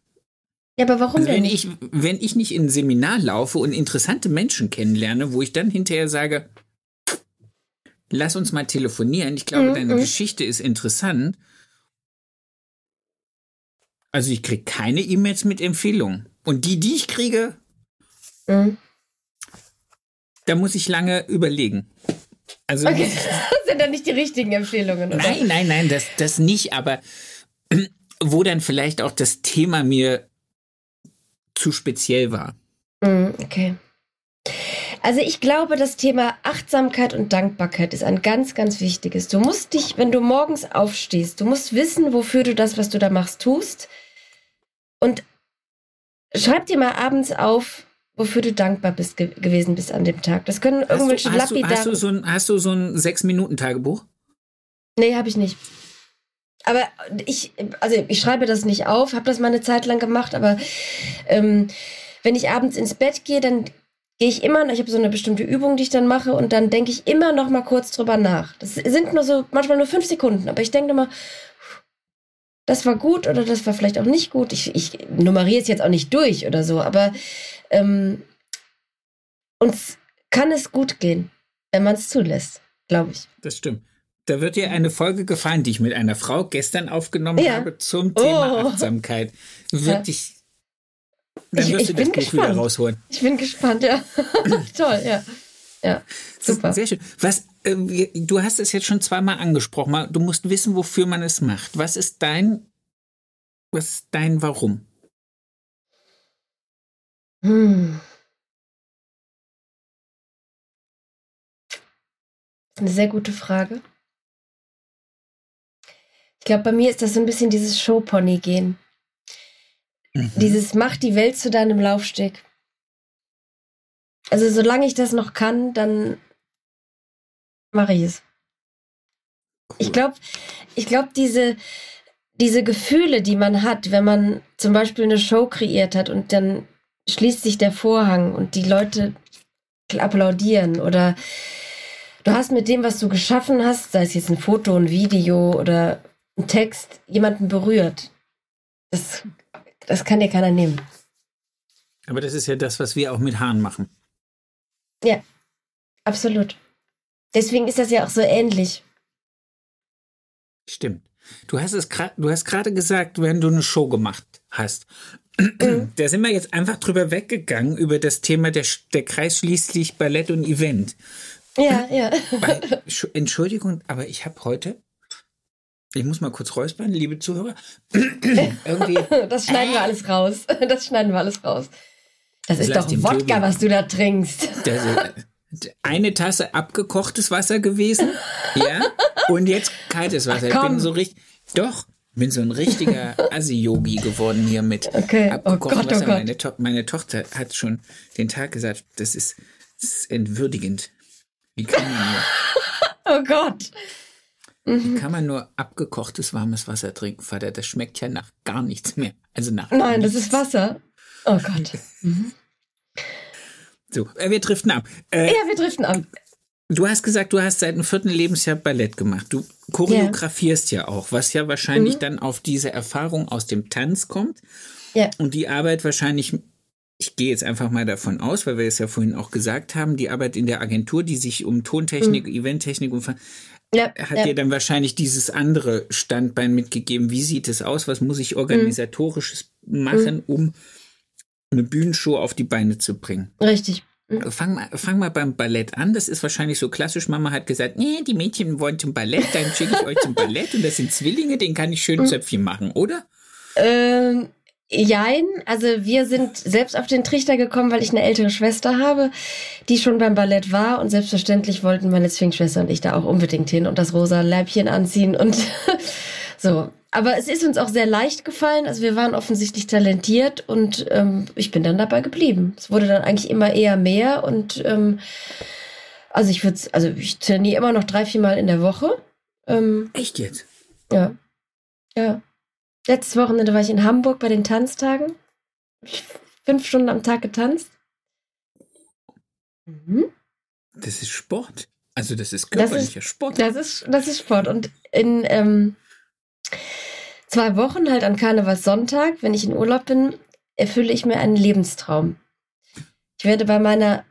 Ja, aber warum
also
wenn
denn? Ich, wenn ich nicht in ein Seminar laufe und interessante Menschen kennenlerne, wo ich dann hinterher sage, lass uns mal telefonieren, ich glaube, mhm. deine mhm. Geschichte ist interessant. Also ich kriege keine E-Mails mit Empfehlungen. Und die, die ich kriege, mhm. da muss ich lange überlegen.
Also okay. das <laughs> sind dann nicht die richtigen Empfehlungen, oder?
Nein, nein, nein, das, das nicht, aber <clears throat> wo dann vielleicht auch das Thema mir zu speziell war.
Mm, okay. Also ich glaube, das Thema Achtsamkeit und Dankbarkeit ist ein ganz, ganz wichtiges. Du musst dich, wenn du morgens aufstehst, du musst wissen, wofür du das, was du da machst, tust. Und schreib dir mal abends auf, wofür du dankbar bist ge gewesen bist an dem Tag. Das können irgendwelche
du, hast du, hast du so ein, hast du so ein Sechs-Minuten-Tagebuch?
Nee, habe ich nicht. Aber ich, also ich schreibe das nicht auf, habe das mal eine Zeit lang gemacht, aber ähm, wenn ich abends ins Bett gehe, dann gehe ich immer, ich habe so eine bestimmte Übung, die ich dann mache und dann denke ich immer noch mal kurz drüber nach. Das sind nur so, manchmal nur fünf Sekunden, aber ich denke immer, das war gut oder das war vielleicht auch nicht gut. Ich, ich nummeriere es jetzt auch nicht durch oder so, aber ähm, uns kann es gut gehen, wenn man es zulässt, glaube ich.
Das stimmt. Da wird dir eine Folge gefallen, die ich mit einer Frau gestern aufgenommen ja. habe zum Thema oh. Achtsamkeit. Wirklich. Dann wirst ich, ich du das Buch wieder rausholen.
Ich bin gespannt, ja. <laughs> Toll, ja. Ja, super.
Sehr schön. Was, äh, du hast es jetzt schon zweimal angesprochen. Du musst wissen, wofür man es macht. Was ist dein, was ist dein Warum? Hm.
Eine sehr gute Frage. Ich glaube, bei mir ist das so ein bisschen dieses Showpony-Gehen. Mhm. Dieses Mach die Welt zu deinem Laufsteg. Also solange ich das noch kann, dann mache ich es. Cool. Ich glaube, ich glaube, diese, diese Gefühle, die man hat, wenn man zum Beispiel eine Show kreiert hat und dann schließt sich der Vorhang und die Leute applaudieren oder du hast mit dem, was du geschaffen hast, sei es jetzt ein Foto, ein Video oder ein Text, jemanden berührt. Das, das kann dir keiner nehmen.
Aber das ist ja das, was wir auch mit Haaren machen.
Ja, absolut. Deswegen ist das ja auch so ähnlich.
Stimmt. Du hast es gerade, du hast gerade gesagt, wenn du eine Show gemacht hast. Mhm. Da sind wir jetzt einfach drüber weggegangen über das Thema der, der Kreis schließlich Ballett und Event.
Ja, ja. <laughs>
Entschuldigung, aber ich habe heute, ich muss mal kurz räuspern, liebe Zuhörer. <clears throat>
Irgendwie, <laughs> das schneiden wir alles raus. <laughs> Das schneiden wir alles raus. Das ist doch Wodka, was du da trinkst. <laughs>
eine Tasse abgekochtes Wasser gewesen, ja, und jetzt kaltes Wasser. Ach, ich bin so richtig, doch, bin so ein richtiger Assi-Yogi geworden hier mit
okay. abgekochtem oh Gott, Wasser.
Oh meine, to meine, Tochter hat schon den Tag gesagt, das ist, das ist entwürdigend. Wie kann man nur?
oh Gott.
Wie mhm. kann man nur abgekochtes warmes Wasser trinken, Vater? Das schmeckt ja nach gar nichts mehr. Also nach
Nein, nichts. das ist Wasser. Oh Gott. Mhm.
So, äh, wir driften ab.
Äh, ja, wir driften ab.
Du hast gesagt, du hast seit dem vierten Lebensjahr Ballett gemacht. Du choreografierst ja, ja auch, was ja wahrscheinlich mhm. dann auf diese Erfahrung aus dem Tanz kommt. Ja. Und die Arbeit wahrscheinlich, ich gehe jetzt einfach mal davon aus, weil wir es ja vorhin auch gesagt haben, die Arbeit in der Agentur, die sich um Tontechnik, mhm. Eventtechnik und ja, hat ja. dir dann wahrscheinlich dieses andere Standbein mitgegeben. Wie sieht es aus? Was muss ich organisatorisches mhm. machen, um eine Bühnenshow auf die Beine zu bringen?
Richtig.
Mhm. Fang mal, fang mal beim Ballett an. Das ist wahrscheinlich so klassisch. Mama hat gesagt, nee, die Mädchen wollen zum Ballett, dann schicke ich euch zum Ballett und das sind Zwillinge, den kann ich schön mhm. Zöpfchen machen, oder?
Ähm, jein. Also wir sind selbst auf den Trichter gekommen, weil ich eine ältere Schwester habe, die schon beim Ballett war und selbstverständlich wollten meine Zwillingsschwester und ich da auch unbedingt hin und das rosa Leibchen anziehen und <laughs> so. Aber es ist uns auch sehr leicht gefallen. Also wir waren offensichtlich talentiert und ähm, ich bin dann dabei geblieben. Es wurde dann eigentlich immer eher mehr und ähm, also ich würde, also ich trainiere immer noch drei, vier Mal in der Woche.
Ähm, Echt jetzt?
Ja. Ja. Letztes Wochenende war ich in Hamburg bei den Tanztagen. Fünf Stunden am Tag getanzt.
Mhm. Das ist Sport. Also das ist körperlicher
das ist,
Sport.
Das ist, das ist Sport. Und in ähm, zwei Wochen, halt an Karnevalssonntag, wenn ich in Urlaub bin, erfülle ich mir einen Lebenstraum. Ich werde bei meiner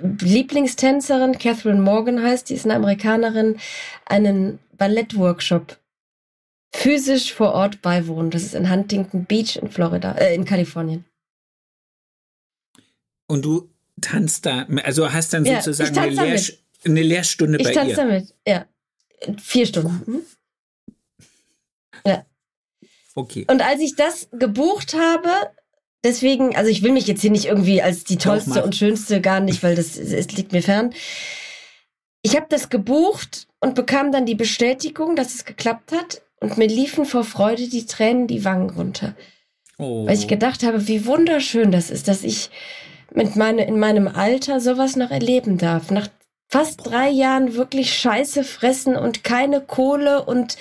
Lieblingstänzerin, Catherine Morgan heißt, die ist eine Amerikanerin, einen Ballettworkshop physisch vor Ort beiwohnen. Das ist in Huntington Beach in Florida, äh, in Kalifornien.
Und du tanzt da, also hast dann ja, sozusagen eine, Lehr eine, Lehrstunde
ich
bei ihr.
Ich tanze damit, ja. Vier Stunden. Mhm. Ja.
Okay.
Und als ich das gebucht habe, deswegen, also ich will mich jetzt hier nicht irgendwie als die tollste und schönste gar nicht, weil das es liegt mir fern. Ich habe das gebucht und bekam dann die Bestätigung, dass es geklappt hat und mir liefen vor Freude die Tränen die Wangen runter. Oh. Weil ich gedacht habe, wie wunderschön das ist, dass ich mit meine, in meinem Alter sowas noch erleben darf. Nach fast drei Jahren wirklich Scheiße fressen und keine Kohle und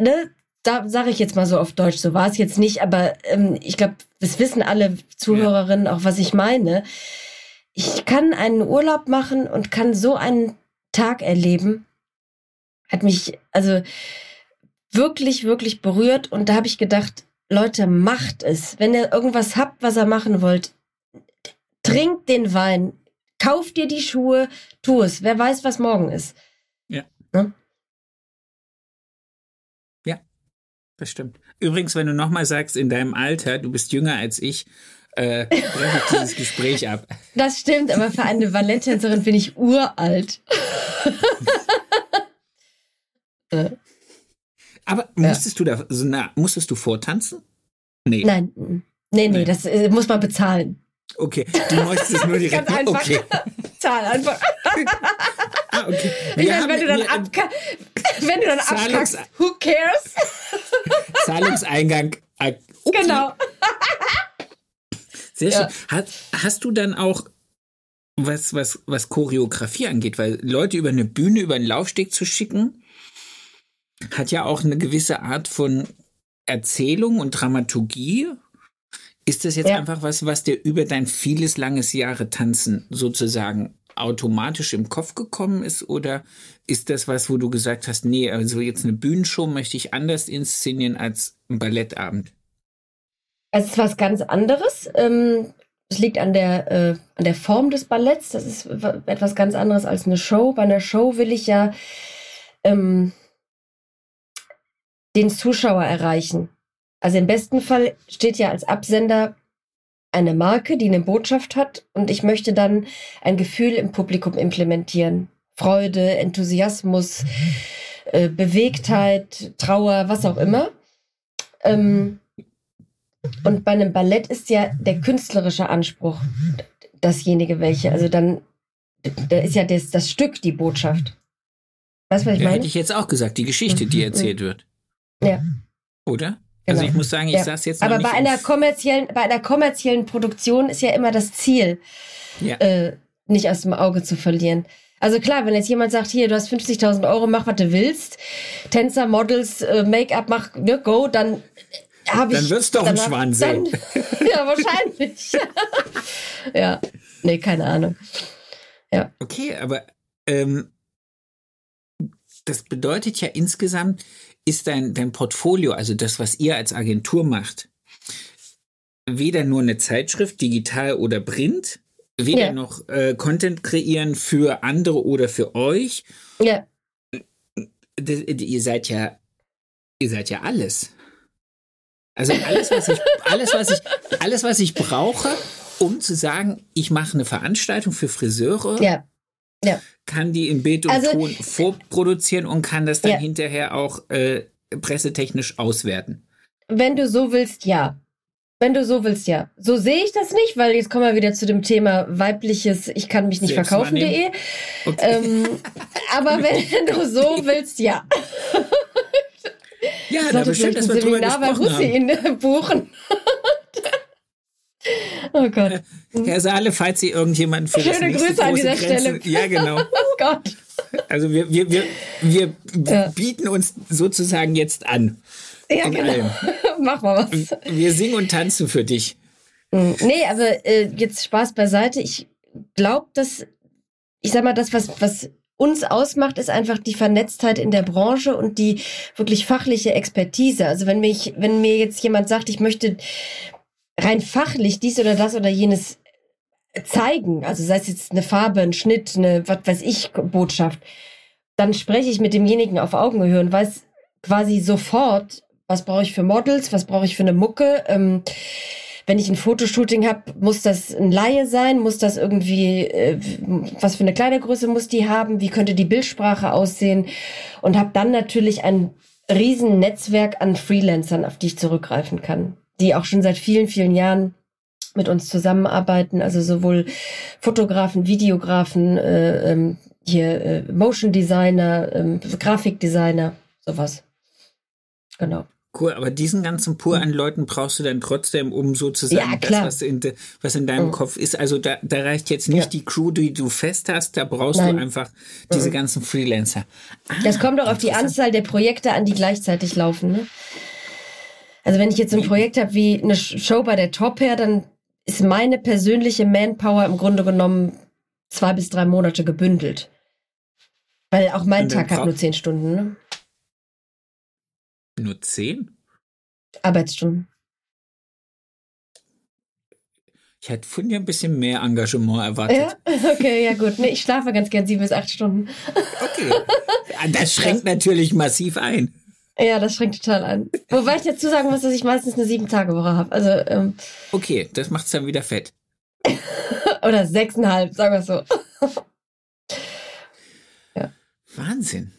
ne, da sage ich jetzt mal so auf Deutsch, so war es jetzt nicht, aber ähm, ich glaube, das wissen alle Zuhörerinnen auch, was ich meine. Ich kann einen Urlaub machen und kann so einen Tag erleben. Hat mich also wirklich, wirklich berührt und da habe ich gedacht, Leute, macht es. Wenn ihr irgendwas habt, was ihr machen wollt, trinkt den Wein, kauft dir die Schuhe, tu es. Wer weiß, was morgen ist.
Ja. Ne? Bestimmt. Übrigens, wenn du nochmal sagst, in deinem Alter, du bist jünger als ich, äh, breche ich dieses Gespräch ab. <laughs>
Das stimmt, aber für eine Balletttänzerin bin ich uralt. <laughs>
aber musstest ja. du da, so, na, musstest du vortanzen?
Nee. Nein, nee, nee, nee. das äh, muss man bezahlen.
Okay, du möchtest nur <laughs> direkt.
Ganz einfach. Okay. <laughs> Zahl einfach. ah, okay. Ich meine, <laughs> wenn, du dann abka wenn du dann abkackst, who cares?
Zahlungseingang.
Okay. Genau.
Sehr schön. Ja. Hast, hast du dann auch was, was, was Choreografie angeht, weil Leute über eine Bühne, über einen Laufsteg zu schicken, hat ja auch eine gewisse Art von Erzählung und Dramaturgie ist das jetzt ja. einfach was, was dir über dein vieles langes Jahre Tanzen sozusagen automatisch im Kopf gekommen ist? Oder ist das was, wo du gesagt hast, nee, also jetzt eine Bühnenshow möchte ich anders inszenieren als ein Ballettabend?
Es ist was ganz anderes. Ähm, es liegt an der, äh, an der Form des Balletts. Das ist etwas ganz anderes als eine Show. Bei einer Show will ich ja ähm, den Zuschauer erreichen. Also im besten Fall steht ja als Absender eine Marke, die eine Botschaft hat und ich möchte dann ein Gefühl im Publikum implementieren. Freude, Enthusiasmus, äh, Bewegtheit, Trauer, was auch immer. Ähm, und bei einem Ballett ist ja der künstlerische Anspruch dasjenige welche. Also dann, da ist ja das, das Stück die Botschaft.
Weißt du, was ich ja, meine? Hätte ich jetzt auch gesagt, die Geschichte, die erzählt wird.
Ja.
Oder? Also genau. ich muss sagen, ich ja. saß jetzt
noch Aber bei einer kommerziellen, bei einer kommerziellen Produktion ist ja immer das Ziel, ja. äh, nicht aus dem Auge zu verlieren. Also klar, wenn jetzt jemand sagt, hier, du hast 50.000 Euro, mach, was du willst, Tänzer, Models, äh, Make-up, mach, ne, go, dann habe ich...
Dann wirst du doch einen Schwan sehen.
Dann, ja, wahrscheinlich. <laughs> ja, nee, keine Ahnung. Ja.
Okay, aber ähm, das bedeutet ja insgesamt, ist dein, dein Portfolio, also das, was ihr als Agentur macht, weder nur eine Zeitschrift, digital oder print, weder ja. noch äh, Content kreieren für andere oder für euch.
Ja.
Das, ihr seid ja, ihr seid ja alles. Also alles, was ich, <laughs> alles, was ich, alles, was ich brauche, um zu sagen, ich mache eine Veranstaltung für Friseure.
Ja. Ja.
Kann die in Bild und also, Ton vorproduzieren und kann das dann ja. hinterher auch äh, pressetechnisch auswerten.
Wenn du so willst, ja. Wenn du so willst, ja. So sehe ich das nicht, weil jetzt kommen wir wieder zu dem Thema weibliches Ich kann mich nicht verkaufen.de. Okay. Ähm, aber <laughs> wenn du so willst, ja.
Ja, da bestimmt, dass wir
gesprochen bei Hussein haben. buchen. Oh Gott.
Herr Saale, falls Sie irgendjemanden für
Schöne
das
Grüße an dieser Grenze,
Stelle. Ja, genau. <laughs>
oh Gott.
Also wir, wir, wir, wir ja. bieten uns sozusagen jetzt an.
Ja, genau. Allem. <laughs> Mach mal was.
Wir singen und tanzen für dich.
Hm, nee, also äh, jetzt Spaß beiseite. Ich glaube, dass, ich sag mal, das, was, was uns ausmacht, ist einfach die Vernetztheit in der Branche und die wirklich fachliche Expertise. Also wenn mich, wenn mir jetzt jemand sagt, ich möchte rein fachlich dies oder das oder jenes zeigen, also sei es jetzt eine Farbe, ein Schnitt, eine, was weiß ich, Botschaft, dann spreche ich mit demjenigen auf Augenhöhe und weiß quasi sofort, was brauche ich für Models, was brauche ich für eine Mucke, ähm, wenn ich ein Fotoshooting habe, muss das ein Laie sein? Muss das irgendwie, äh, was für eine Kleidergröße muss die haben? Wie könnte die Bildsprache aussehen? Und habe dann natürlich ein riesen Netzwerk an Freelancern, auf die ich zurückgreifen kann, die auch schon seit vielen, vielen Jahren mit uns zusammenarbeiten, also sowohl Fotografen, Videografen, äh, ähm, hier äh, Motion Designer, äh, Grafikdesigner, sowas. Genau.
Cool, aber diesen ganzen Pool an Leuten brauchst du dann trotzdem, um sozusagen ja, das, was in, de, was in deinem mhm. Kopf ist. Also da, da reicht jetzt nicht ja. die Crew, die du fest hast, da brauchst Nein. du einfach diese mhm. ganzen Freelancer.
Ah, das kommt auch auf die Anzahl der Projekte an, die gleichzeitig laufen. Ne? Also wenn ich jetzt ein Projekt habe wie eine Show bei der Top her, dann ist meine persönliche Manpower im Grunde genommen zwei bis drei Monate gebündelt. Weil auch mein Tag hat nur zehn Stunden. Ne?
Nur zehn?
Arbeitsstunden.
Ich hätte von dir ein bisschen mehr Engagement erwartet.
Ja? <laughs> Okay, ja gut. Nee, ich schlafe ganz gern sieben bis acht Stunden.
Okay. <laughs> Das schränkt natürlich massiv ein.
Ja, das schränkt total ein. Wobei ich dazu sagen muss, dass ich meistens eine sieben-Tage-Woche habe. Also, ähm,
okay, das macht es dann wieder fett. <laughs>
Oder sechseinhalb, sagen wir so. <laughs>
ja. Wahnsinn.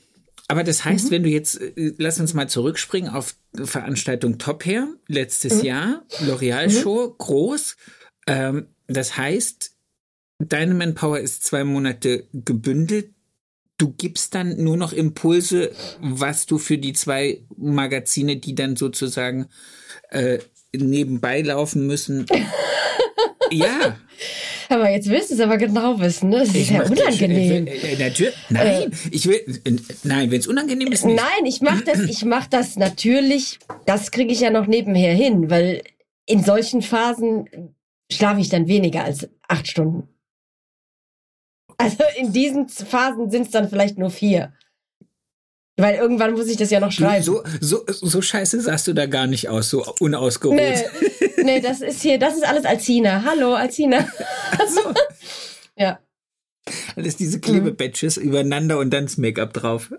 Aber das heißt, mhm. wenn du jetzt, äh, lass uns mal zurückspringen auf Veranstaltung Top Hair, letztes mhm. Jahr, L'Oreal mhm. Show, groß. Ähm, das heißt, deine Manpower ist zwei Monate gebündelt. Du gibst dann nur noch Impulse, was du für die zwei Magazine, die dann sozusagen äh, nebenbei laufen müssen. <laughs> ja.
Aber jetzt willst du es aber genau wissen, ne? Das ist ich ja unangenehm.
Ich, äh, natürlich, nein, äh, ich will, nein, wenn es unangenehm ist. Nicht.
Nein, ich mache das, ich mach das natürlich, das kriege ich ja noch nebenher hin, weil in solchen Phasen schlafe ich dann weniger als acht Stunden. Also in diesen Phasen sind es dann vielleicht nur vier. Weil irgendwann muss ich das ja noch schreiben.
So, so, so scheiße sahst du da gar nicht aus, so unausgeruht.
Nee, nee das ist hier, das ist alles Alcina. Hallo, Alcina.
So. <laughs> ja. Alles diese Klebebadges mhm. übereinander und dann das Make-up drauf.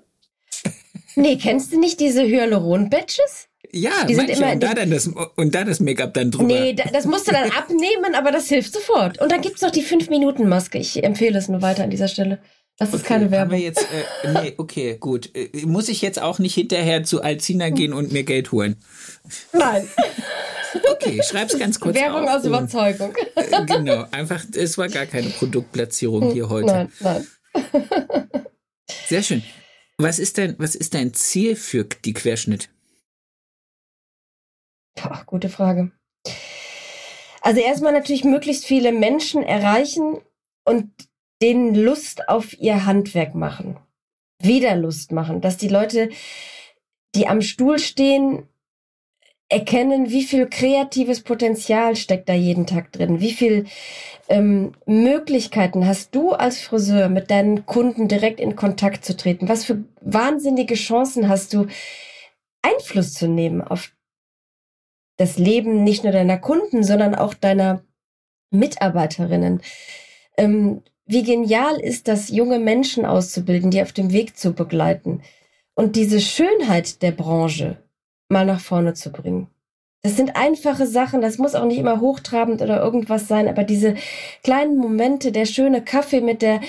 Nee, kennst du nicht diese Hyaluron-Badges?
Ja, die sind immer, und, da dann das, und da das Make-up dann drüber.
Nee, das musst du dann <laughs> abnehmen, aber das hilft sofort. Und dann gibt's noch die 5-Minuten-Maske. Ich empfehle es nur weiter an dieser Stelle. Das ist okay, keine Werbung.
jetzt, äh, nee, <laughs> okay, gut. Äh, muss ich jetzt auch nicht hinterher zu Alcina gehen und mir Geld holen?
Nein. <laughs>
Okay, schreib's ganz kurz
Werbung
auf.
aus Überzeugung.
Äh, genau, einfach, es war gar keine Produktplatzierung hier heute.
Nein, nein.
Sehr schön. Was ist dein, was ist dein Ziel für die Querschnitt?
Boah, gute Frage. Also erstmal natürlich möglichst viele Menschen erreichen und denen Lust auf ihr Handwerk machen. Wieder Lust machen, dass die Leute, die am Stuhl stehen, erkennen, wie viel kreatives Potenzial steckt da jeden Tag drin, wie viel ähm, Möglichkeiten hast du als Friseur mit deinen Kunden direkt in Kontakt zu treten, was für wahnsinnige Chancen hast du Einfluss zu nehmen auf das Leben nicht nur deiner Kunden, sondern auch deiner Mitarbeiterinnen. Ähm, wie genial ist das, junge Menschen auszubilden, die auf dem Weg zu begleiten und diese Schönheit der Branche mal nach vorne zu bringen. Das sind einfache Sachen, das muss auch nicht immer hochtrabend oder irgendwas sein, aber diese kleinen Momente, der schöne Kaffee mit der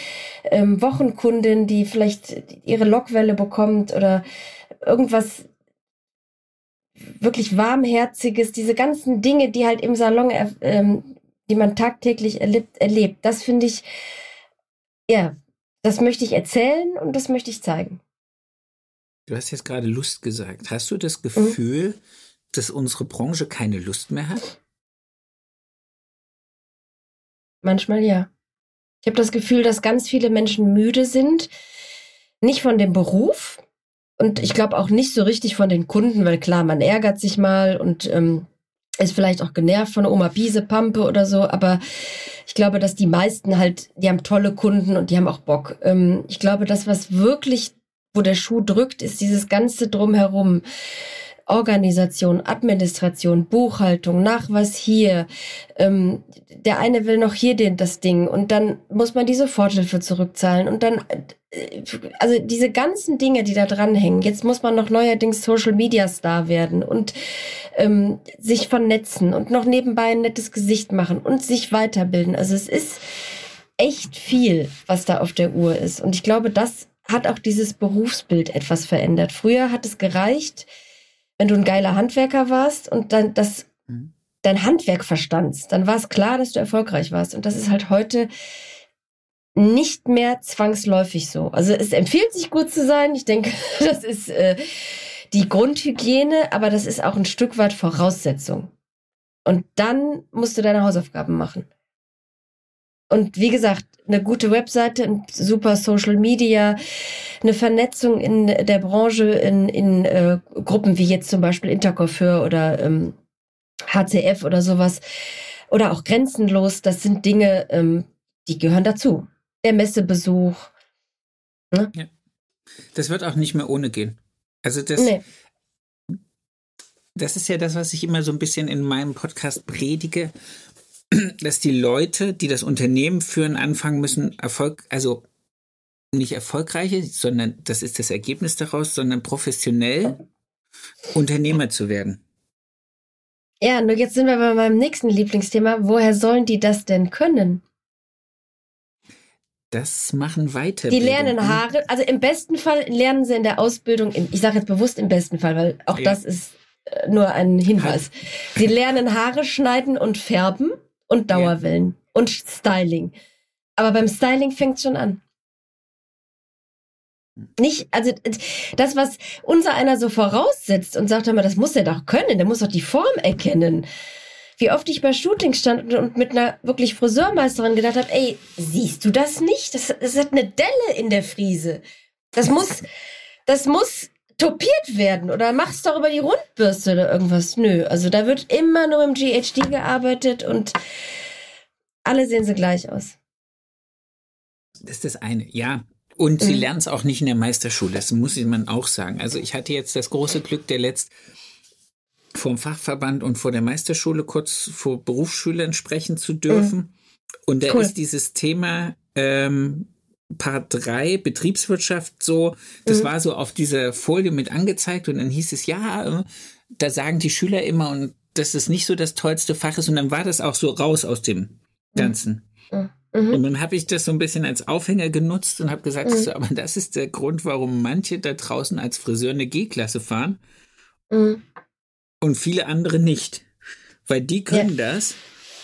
ähm, Wochenkundin, die vielleicht ihre Lockwelle bekommt oder irgendwas wirklich warmherziges, diese ganzen Dinge, die halt im Salon, ähm, die man tagtäglich erlebt, erlebt, das finde ich, ja, das möchte ich erzählen und das möchte ich zeigen.
Du hast jetzt gerade Lust gesagt. Hast du das mhm. Gefühl, mhm. dass unsere Branche keine Lust mehr hat?
Manchmal ja. Ich habe das Gefühl, dass ganz viele Menschen müde sind, nicht von dem Beruf und ich glaube auch nicht so richtig von den Kunden, weil klar, man ärgert sich mal und ähm, ist vielleicht auch genervt von Oma Biese, Pampe oder so, aber ich glaube, dass die meisten halt, die haben tolle Kunden und die haben auch Bock. Ähm, ich glaube, das, was wirklich wo der Schuh drückt, ist dieses ganze Drumherum. Organisation, Administration, Buchhaltung, Nachweis hier. Ähm, der eine will noch hier den, das Ding und dann muss man die Soforthilfe zurückzahlen und dann, äh, also diese ganzen Dinge, die da dranhängen. Jetzt muss man noch neuerdings Social Media Star werden und ähm, sich vernetzen und noch nebenbei ein nettes Gesicht machen und sich weiterbilden. Also es ist echt viel, was da auf der Uhr ist. Und ich glaube, das hat auch dieses Berufsbild etwas verändert. Früher hat es gereicht, wenn du ein geiler Handwerker warst und dann das mhm. dein Handwerk verstandst, dann war es klar, dass du erfolgreich warst. Und das ist halt heute nicht mehr zwangsläufig so. Also es empfiehlt sich gut zu sein. Ich denke, <laughs> das ist äh, die Grundhygiene, aber das ist auch ein Stück weit Voraussetzung. Und dann musst du deine Hausaufgaben machen. Und wie gesagt, eine gute Webseite, ein super Social Media, eine Vernetzung in der Branche, in, in äh, Gruppen wie jetzt zum Beispiel Intercoiffeur oder ähm, HCF oder sowas. Oder auch grenzenlos, das sind Dinge, ähm, die gehören dazu. Der Messebesuch.
Ne? Ja. Das wird auch nicht mehr ohne gehen. Also das, nee. das ist ja das, was ich immer so ein bisschen in meinem Podcast predige <clears throat> dass die Leute, die das Unternehmen führen, anfangen müssen, Erfolg, also nicht erfolgreiche, sondern das ist das Ergebnis daraus, sondern professionell Unternehmer zu werden.
Ja, nur jetzt sind wir bei meinem nächsten Lieblingsthema. Woher sollen die das denn können?
Das machen weiter.
Die lernen Haare, also im besten Fall lernen sie in der Ausbildung, ich sage jetzt bewusst im besten Fall, weil auch ja. das ist äh, nur ein Hinweis. Sie lernen Haare schneiden und färben und Dauerwellen ja. und Styling. Aber beim Styling fängt schon an. Nicht, also das, was unser einer so voraussetzt und sagt immer, das muss er doch können, der muss doch die Form erkennen. Wie oft ich bei Shooting stand und mit einer wirklich Friseurmeisterin gedacht habe, ey, siehst du das nicht? Das, das hat eine Delle in der Friese. Das muss, das muss topiert werden oder mach's doch über die Rundbürste oder irgendwas. Nö, also da wird immer nur im GHD gearbeitet und alle sehen sie gleich aus.
Das ist das eine, ja. Und sie mhm. lernen es auch nicht in der Meisterschule, das muss man auch sagen. Also ich hatte jetzt das große Glück, der letzt vor dem Fachverband und vor der Meisterschule kurz vor Berufsschülern sprechen zu dürfen. Mhm. Und da cool. ist dieses Thema ähm, Part 3 Betriebswirtschaft so, das mhm. war so auf dieser Folie mit angezeigt und dann hieß es, ja, da sagen die Schüler immer und dass es nicht so das tollste Fach ist und dann war das auch so raus aus dem Ganzen. Mhm. mhm. Und dann habe ich das so ein bisschen als Aufhänger genutzt und habe gesagt, mhm. so, aber das ist der Grund, warum manche da draußen als Friseur eine G-Klasse fahren mhm. und viele andere nicht. Weil die können ja. das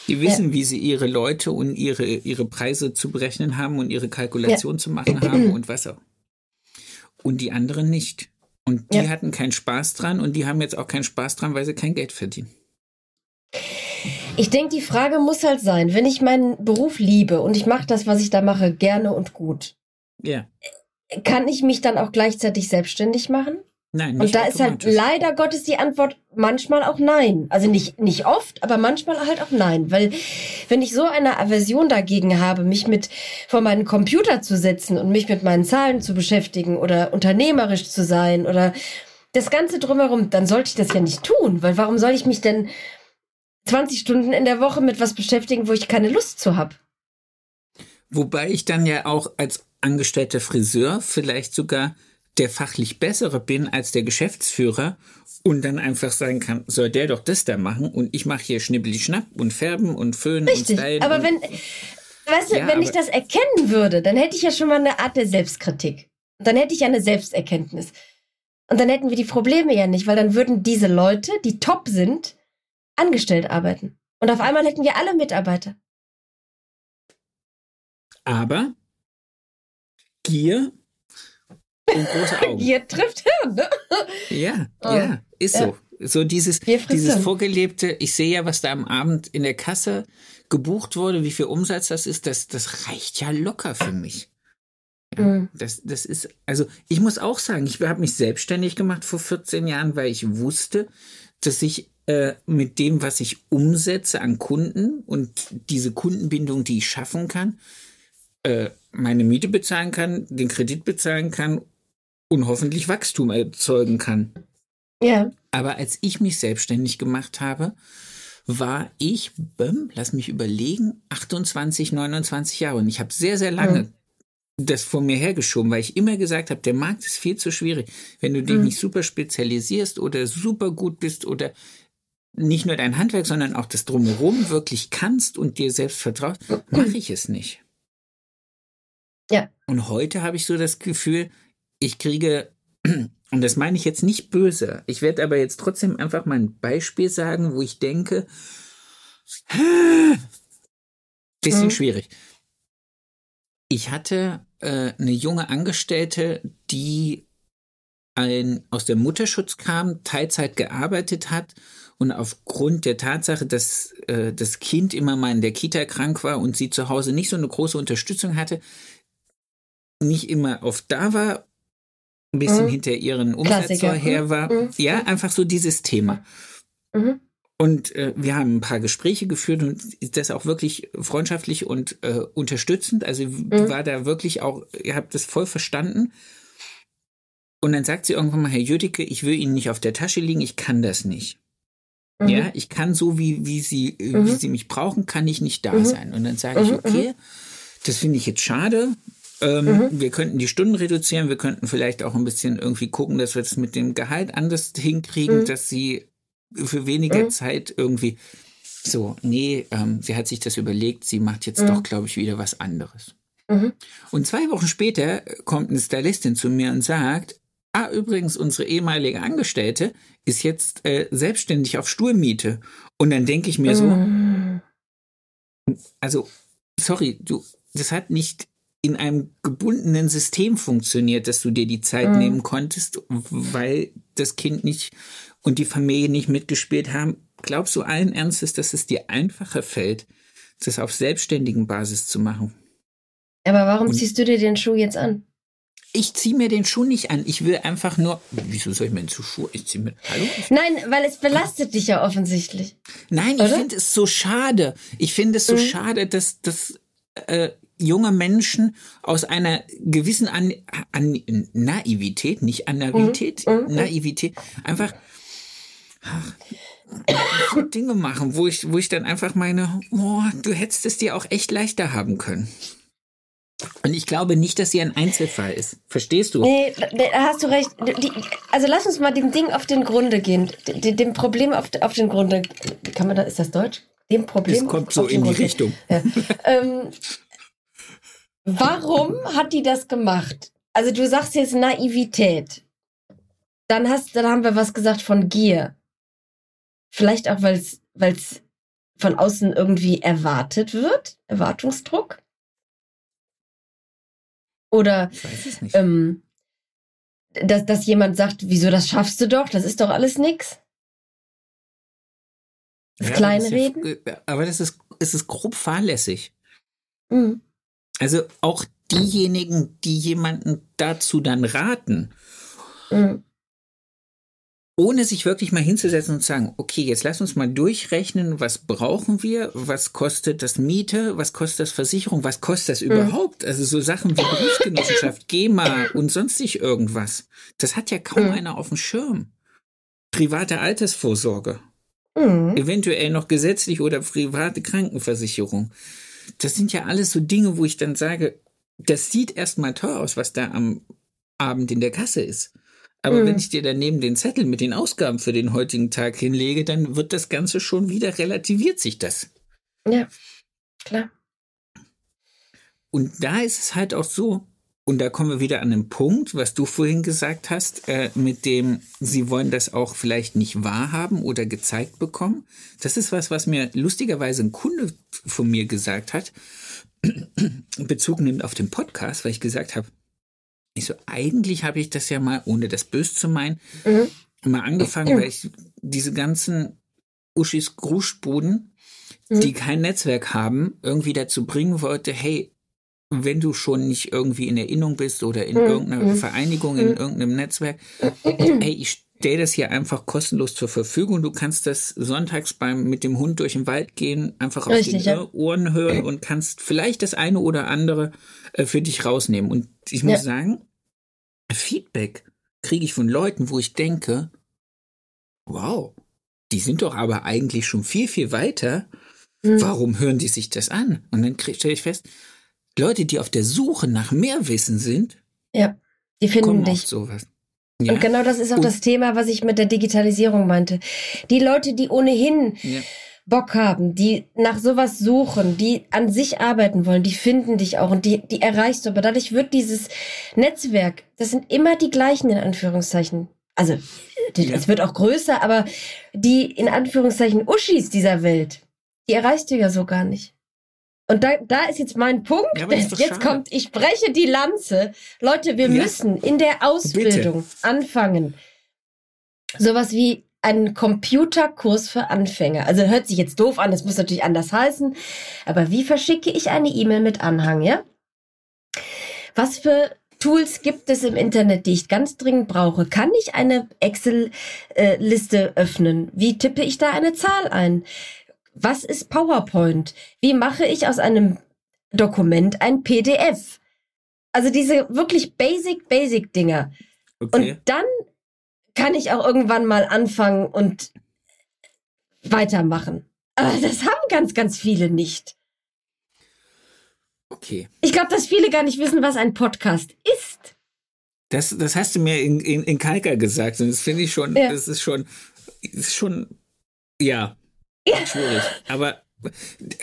die wissen, ja. wie sie ihre Leute und ihre, ihre Preise zu berechnen haben und ihre Kalkulation ja. zu machen <clears throat> haben und was auch. Und die anderen nicht. Und die ja. hatten keinen Spaß dran und die haben jetzt auch keinen Spaß dran, weil sie kein Geld verdienen.
Ich denke, die Frage muss halt sein, wenn ich meinen Beruf liebe und ich mache das, was ich da mache, gerne und gut.
Ja.
Kann ich mich dann auch gleichzeitig selbstständig machen? Nein, nicht Und da ist halt leider Gottes die Antwort manchmal auch nein. Also nicht, nicht oft, aber manchmal halt auch nein. Weil wenn ich so eine Aversion dagegen habe, mich mit vor meinen Computer zu setzen und mich mit meinen Zahlen zu beschäftigen oder unternehmerisch zu sein oder das Ganze drumherum, dann sollte ich das ja nicht tun. Weil warum soll ich mich denn 20 Stunden in der Woche mit was beschäftigen, wo ich keine Lust zu habe?
Wobei ich dann ja auch als angestellter Friseur vielleicht sogar der fachlich bessere bin als der Geschäftsführer und dann einfach sagen kann, soll der doch das da machen und ich mache hier schnibbeli schnapp und färben und föhnen
Richtig,
und stylen.
aber wenn, weißt du, ja, wenn ich das erkennen würde, dann hätte ich ja schon mal eine Art der Selbstkritik. Und dann hätte ich ja eine Selbsterkenntnis. Und dann hätten wir die Probleme ja nicht, weil dann würden diese Leute, die top sind, angestellt arbeiten. Und auf einmal hätten wir alle Mitarbeiter.
Aber Gier und große Augen.
Gier trifft Hirn, ne?
Ja, oh. ja, ist so. So dieses, dieses vorgelebte, ich sehe ja, was da am Abend in der Kasse gebucht wurde, wie viel Umsatz das ist, das, das reicht ja locker für mich. Ja, mhm. das, das ist, also ich muss auch sagen, ich habe mich selbstständig gemacht vor 14 Jahren, weil ich wusste, dass ich äh, mit dem, was ich umsetze an Kunden und diese Kundenbindung, die ich schaffen kann, äh, meine Miete bezahlen kann, den Kredit bezahlen kann und hoffentlich Wachstum erzeugen kann.
Ja.
Aber als ich mich selbstständig gemacht habe, war ich, ähm, lass mich überlegen, 28, 29 Jahre. Und ich habe sehr, sehr lange mhm. das vor mir hergeschoben, weil ich immer gesagt habe, der Markt ist viel zu schwierig. Wenn du dich mhm. nicht super spezialisierst oder super gut bist oder nicht nur dein Handwerk, sondern auch das Drumherum wirklich kannst und dir selbst vertraust, <clears throat> mache ich es nicht.
Ja.
Und heute habe ich so das Gefühl, ich kriege, <clears throat> und das meine ich jetzt nicht böse, ich werde aber jetzt trotzdem einfach mal ein Beispiel sagen, wo ich denke, <clears throat> bisschen mhm. schwierig. Ich hatte äh, eine junge Angestellte, die ein, aus dem Mutterschutz kam, Teilzeit gearbeitet hat und aufgrund der Tatsache, dass äh, das Kind immer mal in der Kita krank war und sie zu Hause nicht so eine große Unterstützung hatte, nicht immer oft da war, ein bisschen mhm. hinter ihren Umsatz her war. Mhm. Ja, mhm. einfach so dieses Thema. Mhm. Und äh, wir haben ein paar Gespräche geführt und das auch wirklich freundschaftlich und äh, unterstützend. Also mhm. war da wirklich auch, ihr habt das voll verstanden. Und dann sagt sie irgendwann mal, Herr Jüdicke, ich will Ihnen nicht auf der Tasche liegen, ich kann das nicht. Mhm. Ja, ich kann so, wie, wie, sie, wie Sie mich brauchen, kann ich nicht da sein. Und dann sage ich, okay, das finde ich jetzt schade. Ähm, mhm. Wir könnten die Stunden reduzieren, wir könnten vielleicht auch ein bisschen irgendwie gucken, dass wir das mit dem Gehalt anders <laughs> hinkriegen, mhm. dass sie für weniger mhm. Zeit irgendwie so, nee, ähm, sie hat sich das überlegt, sie macht jetzt mhm. doch, glaube ich, wieder was anderes. Mhm. Und zwei Wochen später kommt eine Stylistin zu mir und sagt, ah, übrigens, unsere ehemalige Angestellte ist jetzt äh, selbstständig auf Stuhlmiete. Und dann denke ich mir so, mhm. also, sorry, du, das hat nicht in einem gebundenen System funktioniert, dass du dir die Zeit mhm. nehmen konntest, weil das Kind nicht und die Familie nicht mitgespielt haben. Glaubst du allen Ernstes, dass es dir einfacher fällt, das auf selbstständigen Basis zu machen?
Aber warum und ziehst du dir den Schuh jetzt an?
Ich ziehe mir den Schuh nicht an. Ich will einfach nur. Wieso soll ich mir den Schuh? Ich ziehe mir. Hallo?
Nein, weil es belastet dich ja offensichtlich.
Nein, Oder? ich finde es so schade. Ich finde es so mhm. schade, dass, dass äh, junge Menschen aus einer gewissen An An Naivität, nicht Anavität, mhm. mhm. Naivität, einfach ach, <coughs> Dinge machen, wo ich, wo ich dann einfach meine, oh, du hättest es dir auch echt leichter haben können. Und ich glaube nicht, dass sie ein Einzelfall ist. Verstehst du?
Nee, da hast du recht. Die, also lass uns mal dem Ding auf den Grunde gehen. Dem, dem Problem auf, auf den Grunde. Kann man da, ist das Deutsch? Dem Problem.
Das kommt so in die Grunde. Richtung.
Ja. <laughs> ähm, Warum hat die das gemacht? Also du sagst jetzt Naivität. Dann hast, dann haben wir was gesagt von Gier. Vielleicht auch, weil es, weil es von außen irgendwie erwartet wird, Erwartungsdruck. Oder ähm, dass, dass jemand sagt, wieso das schaffst du doch, das ist doch alles nix.
Das ja, Kleinreden. Ja, aber das ist, es ist grob fahrlässig. Mhm. Also auch diejenigen, die jemanden dazu dann raten, mhm. ohne sich wirklich mal hinzusetzen und zu sagen, okay, jetzt lass uns mal durchrechnen, was brauchen wir, was kostet das Miete, was kostet das Versicherung, was kostet das mhm. überhaupt? Also so Sachen wie Berufsgenossenschaft, <clears throat> GEMA und sonstig irgendwas. Das hat ja kaum mhm. einer auf dem Schirm. Private Altersvorsorge. Mhm. Eventuell noch gesetzlich oder private Krankenversicherung. Das sind ja alles so Dinge, wo ich dann sage, das sieht erstmal teuer aus, was da am Abend in der Kasse ist. Aber mhm. wenn ich dir daneben den Zettel mit den Ausgaben für den heutigen Tag hinlege, dann wird das Ganze schon wieder relativiert sich das.
Ja, klar.
Und da ist es halt auch so, und da kommen wir wieder an den Punkt, was du vorhin gesagt hast, äh, mit dem, sie wollen das auch vielleicht nicht wahrhaben oder gezeigt bekommen. Das ist was, was mir lustigerweise ein Kunde von mir gesagt hat, <clears throat> Bezug nimmt auf den Podcast, weil ich gesagt habe, ich so, eigentlich habe ich das ja mal, ohne das böse zu meinen, mhm. mal angefangen, weil ich diese ganzen Uschis Gruschbuden, mhm. die kein Netzwerk haben, irgendwie dazu bringen wollte, hey, wenn du schon nicht irgendwie in Erinnerung bist oder in mhm. irgendeiner mhm. Vereinigung, in mhm. irgendeinem Netzwerk, <clears throat> hey, ich stelle das hier einfach kostenlos zur Verfügung. Du kannst das sonntags beim mit dem Hund durch den Wald gehen, einfach auf Richtig, die ja. Ohren hören und kannst vielleicht das eine oder andere äh, für dich rausnehmen. Und ich muss ja. sagen, Feedback kriege ich von Leuten, wo ich denke, wow, die sind doch aber eigentlich schon viel, viel weiter. Mhm. Warum hören die sich das an? Und dann stelle ich fest, Leute, die auf der Suche nach mehr Wissen sind,
ja, die finden dich. sowas. Ja. Und genau das ist auch und das Thema, was ich mit der Digitalisierung meinte. Die Leute, die ohnehin ja. Bock haben, die nach sowas suchen, die an sich arbeiten wollen, die finden dich auch und die, die erreichst du. Aber dadurch wird dieses Netzwerk, das sind immer die gleichen in Anführungszeichen. Also, es ja. wird auch größer, aber die in Anführungszeichen Uschis dieser Welt, die erreichst du ja so gar nicht. Und da, da ist jetzt mein Punkt. Ja, jetzt schade. kommt, ich breche die Lanze. Leute, wir ja. müssen in der Ausbildung Bitte. anfangen. Sowas wie einen Computerkurs für Anfänger. Also hört sich jetzt doof an, das muss natürlich anders heißen. Aber wie verschicke ich eine E-Mail mit Anhang, ja? Was für Tools gibt es im Internet, die ich ganz dringend brauche? Kann ich eine Excel-Liste öffnen? Wie tippe ich da eine Zahl ein? Was ist PowerPoint? Wie mache ich aus einem Dokument ein PDF? Also diese wirklich basic, basic Dinger. Okay. Und dann kann ich auch irgendwann mal anfangen und weitermachen. Aber das haben ganz, ganz viele nicht.
Okay.
Ich glaube, dass viele gar nicht wissen, was ein Podcast ist.
Das, das hast du mir in, in, in Kalka gesagt und das finde ich schon, ja. das ist schon, ist schon, ja, ja. Schwierig. Aber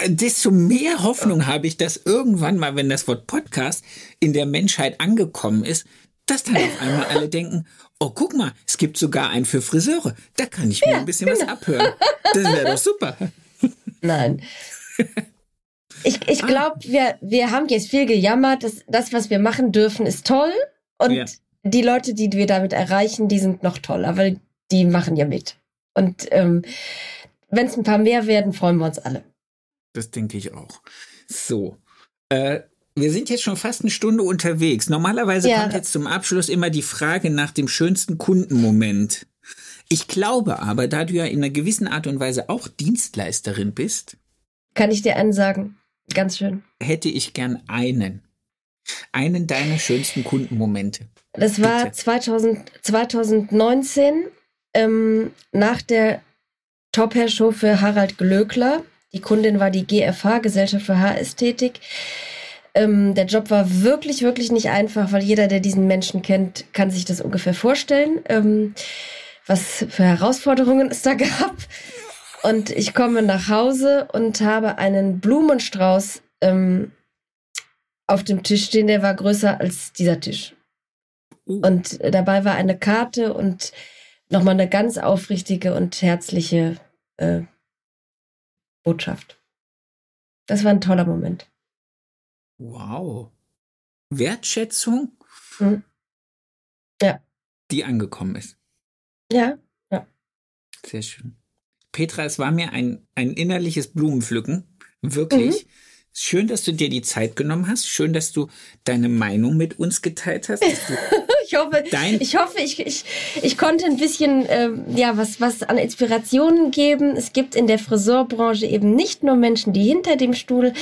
desto mehr Hoffnung habe ich, dass irgendwann mal, wenn das Wort Podcast in der Menschheit angekommen ist, dass dann auf einmal alle denken, oh, guck mal, es gibt sogar einen für Friseure. Da kann ich mir ja, ein bisschen genau. was abhören. Das wäre doch super.
Nein. Ich, ich glaube, ah. wir, wir haben jetzt viel gejammert. Das, das, was wir machen dürfen, ist toll. Und ja. die Leute, die wir damit erreichen, die sind noch toller, weil die machen ja mit. Und ähm, wenn es ein paar mehr werden, freuen wir uns alle.
Das denke ich auch. So. Äh, wir sind jetzt schon fast eine Stunde unterwegs. Normalerweise ja. kommt jetzt zum Abschluss immer die Frage nach dem schönsten Kundenmoment. Ich glaube aber, da du ja in einer gewissen Art und Weise auch Dienstleisterin bist,
kann ich dir einen sagen. Ganz schön.
Hätte ich gern einen. Einen deiner schönsten Kundenmomente.
Das war 2000, 2019 ähm, nach der Top Hair Show für Harald Glöckler. Die Kundin war die GFH, Gesellschaft für Haarästhetik. Ähm, der Job war wirklich, wirklich nicht einfach, weil jeder, der diesen Menschen kennt, kann sich das ungefähr vorstellen, ähm, was für Herausforderungen es da gab. Und ich komme nach Hause und habe einen Blumenstrauß ähm, auf dem Tisch stehen, der war größer als dieser Tisch. Uh. Und dabei war eine Karte und nochmal eine ganz aufrichtige und herzliche äh, Botschaft. Das war ein toller Moment.
Wow. Wertschätzung,
mhm. ja.
die angekommen ist.
Ja, ja.
Sehr schön. Petra, es war mir ein, ein innerliches Blumenpflücken. Wirklich. Mhm. Schön, dass du dir die Zeit genommen hast. Schön, dass du deine Meinung mit uns geteilt hast. <laughs>
ich hoffe, ich, hoffe ich, ich, ich konnte ein bisschen äh, ja, was, was an Inspirationen geben. Es gibt in der Friseurbranche eben nicht nur Menschen, die hinter dem Stuhl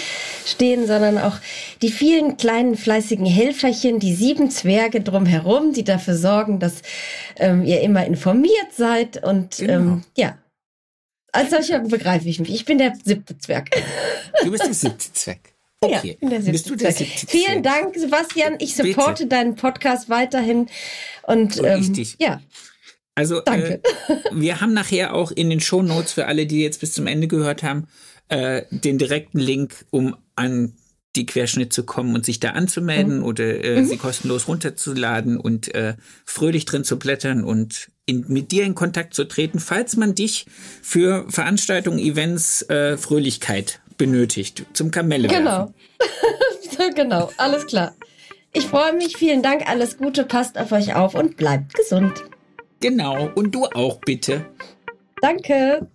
stehen, sondern auch die vielen kleinen fleißigen Helferchen, die sieben Zwerge drumherum, die dafür sorgen, dass ähm, ihr immer informiert seid. Und genau. ähm, ja, als solcher begreife ich mich. Ich bin der siebte Zwerg.
Du bist der siebte Zwerg. Okay.
Ja, der bist du der siebte Zwerg. Vielen Dank, Sebastian. Ich supporte Bitte. deinen Podcast weiterhin. Und ähm, ja.
Also
Danke.
Äh, <laughs> wir haben nachher auch in den Show Notes für alle, die jetzt bis zum Ende gehört haben, äh, den direkten Link, um an die Querschnitt zu kommen und sich da anzumelden mhm. oder äh, mhm. sie kostenlos runterzuladen und äh, fröhlich drin zu blättern und in, mit dir in Kontakt zu treten, falls man dich für Veranstaltungen, Events, äh, Fröhlichkeit benötigt, zum Kamelle.
Genau. <laughs> genau, alles klar. Ich freue mich, vielen Dank, alles Gute, passt auf euch auf und bleibt gesund.
Genau, und du auch bitte.
Danke.